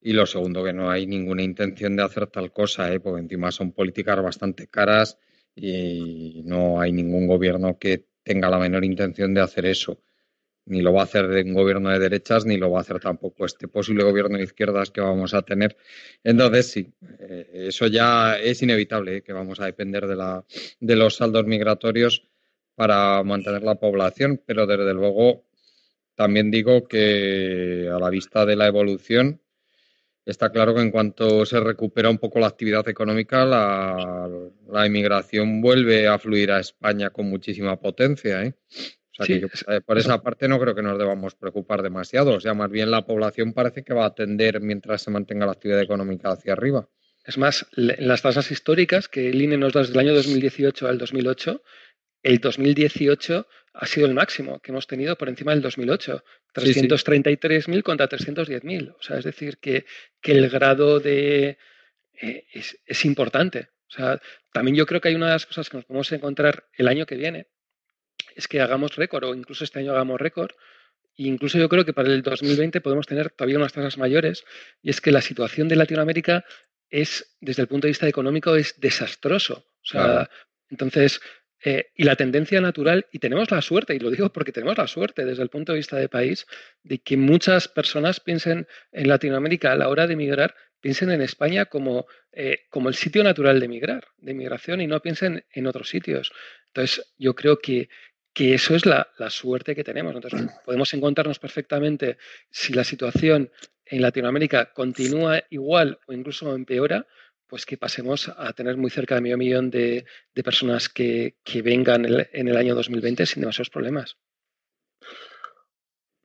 y lo segundo, que no hay ninguna intención de hacer tal cosa, eh, porque encima son políticas bastante caras y no hay ningún gobierno que tenga la menor intención de hacer eso ni lo va a hacer un gobierno de derechas, ni lo va a hacer tampoco este posible gobierno de izquierdas que vamos a tener. Entonces, sí, eh, eso ya es inevitable, ¿eh? que vamos a depender de, la, de los saldos migratorios para mantener la población, pero desde luego también digo que a la vista de la evolución, está claro que en cuanto se recupera un poco la actividad económica, la, la inmigración vuelve a fluir a España con muchísima potencia. ¿eh? Eh, por esa parte no creo que nos debamos preocupar demasiado. O sea, más bien la población parece que va a atender mientras se mantenga la actividad económica hacia arriba. Es más, en las tasas históricas que el INE nos da desde el año 2018 al 2008, el 2018 ha sido el máximo que hemos tenido por encima del 2008. 333.000 contra 310.000. O sea, es decir, que, que el grado de, eh, es, es, importante. O sea, también yo creo que hay una de las cosas que nos podemos encontrar el año que viene, es que hagamos récord o incluso este año hagamos récord. E incluso yo creo que para el 2020 podemos tener todavía unas tasas mayores y es que la situación de Latinoamérica es, desde el punto de vista económico, es desastroso. O sea, entonces, eh, y la tendencia natural, y tenemos la suerte, y lo digo porque tenemos la suerte desde el punto de vista de país, de que muchas personas piensen en Latinoamérica a la hora de emigrar, piensen en España como, eh, como el sitio natural de emigrar, de migración, y no piensen en otros sitios. Entonces, yo creo que, que eso es la, la, suerte que tenemos. Entonces, podemos encontrarnos perfectamente si la situación en Latinoamérica continúa igual o incluso empeora, pues que pasemos a tener muy cerca de medio millón de, personas que, que vengan en el, año 2020 sin demasiados problemas.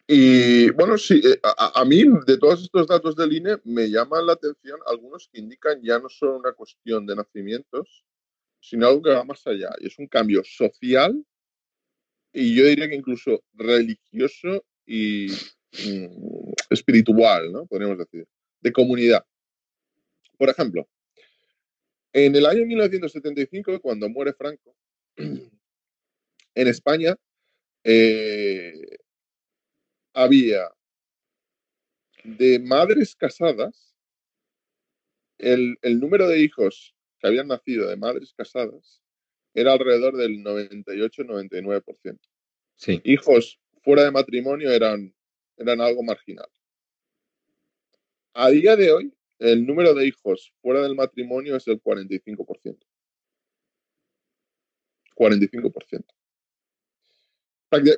Y bueno, sí, eh, a, a, mí de todos estos datos del INE me llaman la atención algunos que indican ya no solo una cuestión de nacimientos, sino algo que va más allá. Y es un cambio social y yo diría que incluso religioso y mm, espiritual, ¿no? Podríamos decir, de comunidad. Por ejemplo, en el año 1975, cuando muere Franco, en España eh, había de madres casadas, el, el, número de hijos que habían nacido de madres casadas era alrededor del 98-99%. Sí. Hijos fuera de matrimonio eran, eran algo marginal. A día de hoy, el número de hijos fuera del matrimonio es el 45%. 45%.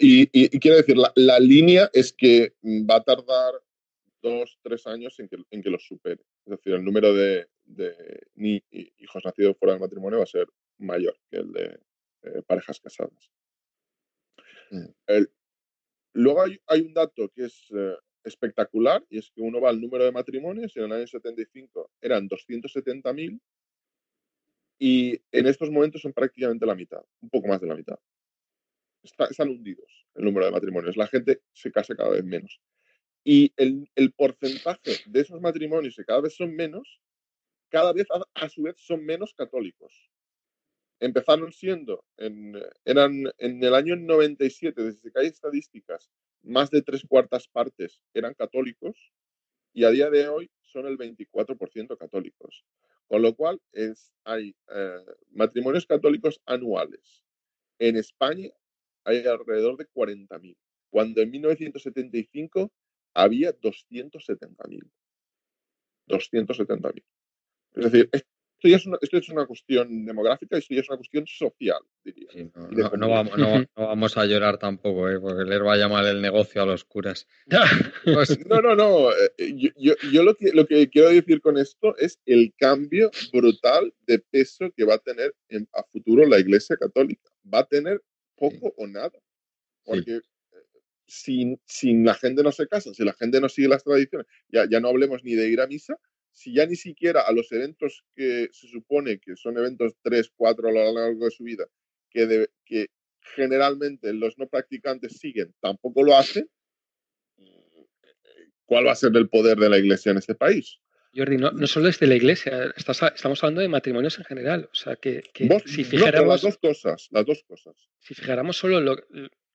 Y, y, y quiero decir, la, la, línea es que va a tardar dos, tres años en que, en que los supere. Es decir, el número de, de ni, hijos nacidos fuera del matrimonio va a ser mayor que el de eh, parejas casadas. Mm. El, luego hay, hay, un dato que es eh, espectacular y es que uno va al número de matrimonios y en el año 75 eran 270.000 y en estos momentos son prácticamente la mitad, un poco más de la mitad. Está, están hundidos el número de matrimonios. La gente se casa cada vez menos. Y el, porcentaje de esos matrimonios que cada vez son menos, cada vez a, a su vez son menos católicos empezaron siendo, en, eran en el año 97, desde que hay estadísticas, más de tres cuartas partes eran católicos y a día de hoy son el 24% católicos. Con lo cual es, hay eh, matrimonios católicos anuales. En España hay alrededor de 40.000, cuando en 1975 había 270.000. 270.000. Es decir, esto ya es una, esto es una cuestión demográfica, esto ya es una cuestión social, diría. Sí, no, no, no, vamos, no, vamos, a llorar tampoco, ¿eh? porque les va a llamar el negocio a los curas. pues, no, no, no. Eh, yo, yo, yo, lo, que, lo que quiero decir con esto es el cambio brutal de peso que va a tener en, a futuro la Iglesia Católica. Va a tener poco sí. o nada. Porque sí. si, si la gente no se casa, si la gente no sigue las tradiciones, ya, ya no hablemos ni de ir a misa, si ya ni siquiera a los eventos que se supone que son eventos 3, 4 a lo largo de su vida, que, de, que generalmente los no practicantes siguen, tampoco lo hacen, ¿cuál va a ser el poder de la iglesia en este país? Jordi, no, no solo es de la iglesia, estás, estamos hablando de matrimonios en general. O sea, que, que ¿Vos? si fijáramos. No, las dos cosas, las dos cosas. Si fijáramos solo lo,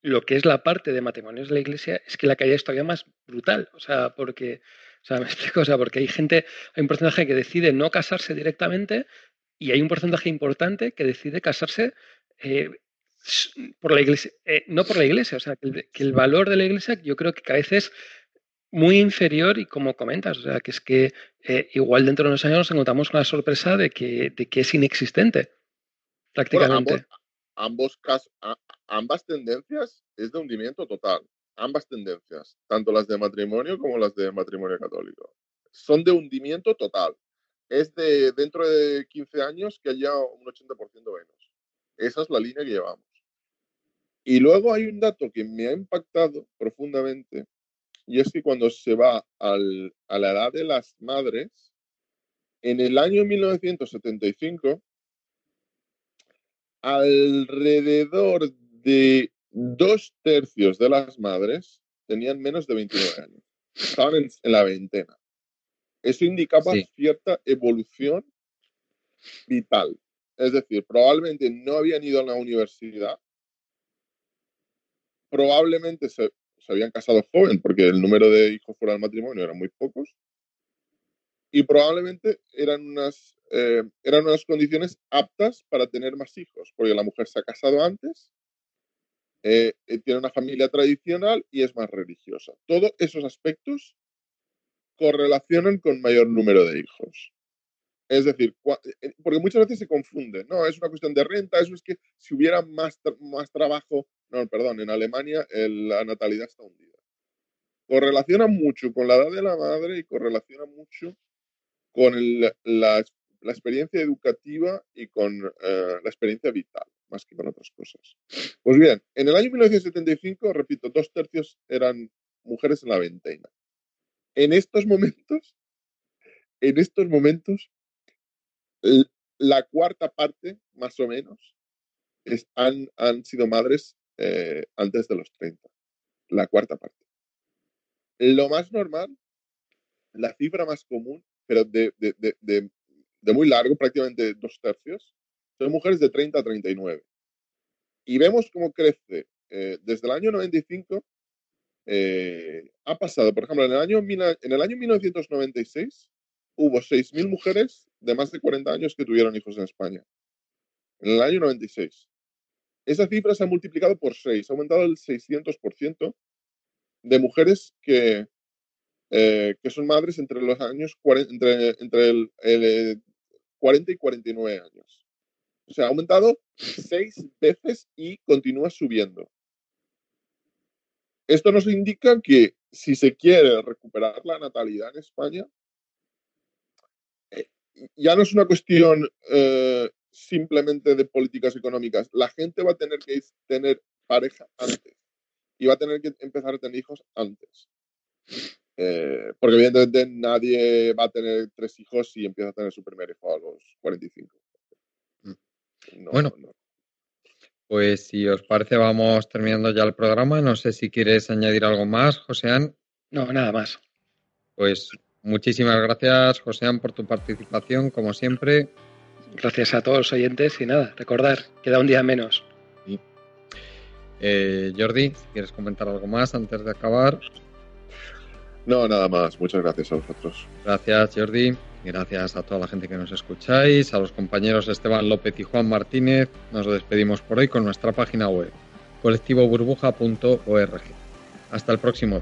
lo que es la parte de matrimonios de la iglesia, es que la caída es todavía más brutal. O sea, porque sea, me explico, o sea, porque hay gente, hay un porcentaje que decide no casarse directamente y hay un porcentaje importante que decide casarse eh, por la iglesia, eh, no por la iglesia, o sea, que el, que el, valor de la iglesia yo creo que cada vez es muy inferior y como comentas, o sea, que es que eh, igual dentro de unos años nos encontramos con la sorpresa de que, de que es inexistente, prácticamente. Bueno, ambos, ambos casos, ambas tendencias es de hundimiento total ambas tendencias, tanto las de matrimonio como las de matrimonio católico. Son de hundimiento total. Es de dentro de 15 años que haya un 80% menos. Esa es la línea que llevamos. Y luego hay un dato que me ha impactado profundamente, y es que cuando se va al, a la edad de las madres, en el año 1975, alrededor de dos tercios de las madres tenían menos de 29 años. Estaban en, en la veintena. Eso indicaba cierta evolución vital. Es decir, probablemente no habían ido a la universidad, probablemente se, habían casado joven porque el número de hijos fuera del matrimonio eran muy pocos, y probablemente eran unas, eh, eran unas condiciones aptas para tener más hijos, porque la mujer se ha casado antes, eh, eh, tiene una familia tradicional y es más religiosa. Todos esos aspectos correlacionan con mayor número de hijos. Es decir, porque muchas veces se confunde, no, es una cuestión de renta, eso es que si hubiera más, más trabajo, no, perdón, en Alemania la natalidad está hundida. Correlaciona mucho con la edad de la madre y correlaciona mucho con la, experiencia educativa y con eh, la experiencia vital, más que con otras cosas. Pues bien, en el año 1975, repito, dos tercios eran mujeres en la veintena. En estos momentos, en estos momentos, la cuarta parte, más o menos, han, han, sido madres eh, antes de los 30. La cuarta parte. Lo más normal, la cifra más común pero de, de, de, de, muy largo, prácticamente dos tercios, son mujeres de 30 a 39. Y vemos cómo crece eh, desde el año 95. Eh, ha pasado, por ejemplo, en el año, en el año 1996 hubo 6.000 mujeres de más de 40 años que tuvieron hijos en España. En el año 96. Esa cifra se ha multiplicado por 6, ha aumentado el 600% de mujeres que, eh, que son madres entre los años entre, entre el, 40 eh, y 49 años. O sea, ha aumentado seis veces y continúa subiendo. Esto nos indica que si se quiere recuperar la natalidad en España, eh, ya no es una cuestión simplemente de políticas económicas. La gente va a tener que tener pareja antes y va a tener que empezar a tener hijos antes. Eh, porque evidentemente nadie va a tener tres hijos y empieza a tener su primer hijo a los 45. Mm. bueno, pues si os parece vamos terminando ya el programa. No sé si quieres añadir algo más, Joseán. No, nada más. Pues muchísimas gracias, Joseán, por tu participación, como siempre. Gracias a todos los oyentes y nada, recordar, queda un día menos. Eh, Jordi, si quieres comentar algo más antes de acabar. No, nada más. Muchas gracias a vosotros. Gracias, Jordi. Gracias a toda la gente que nos escucháis, a los compañeros Esteban López y Juan Martínez. Nos despedimos por hoy con nuestra página web, colectivoburbuja.org. Hasta el próximo.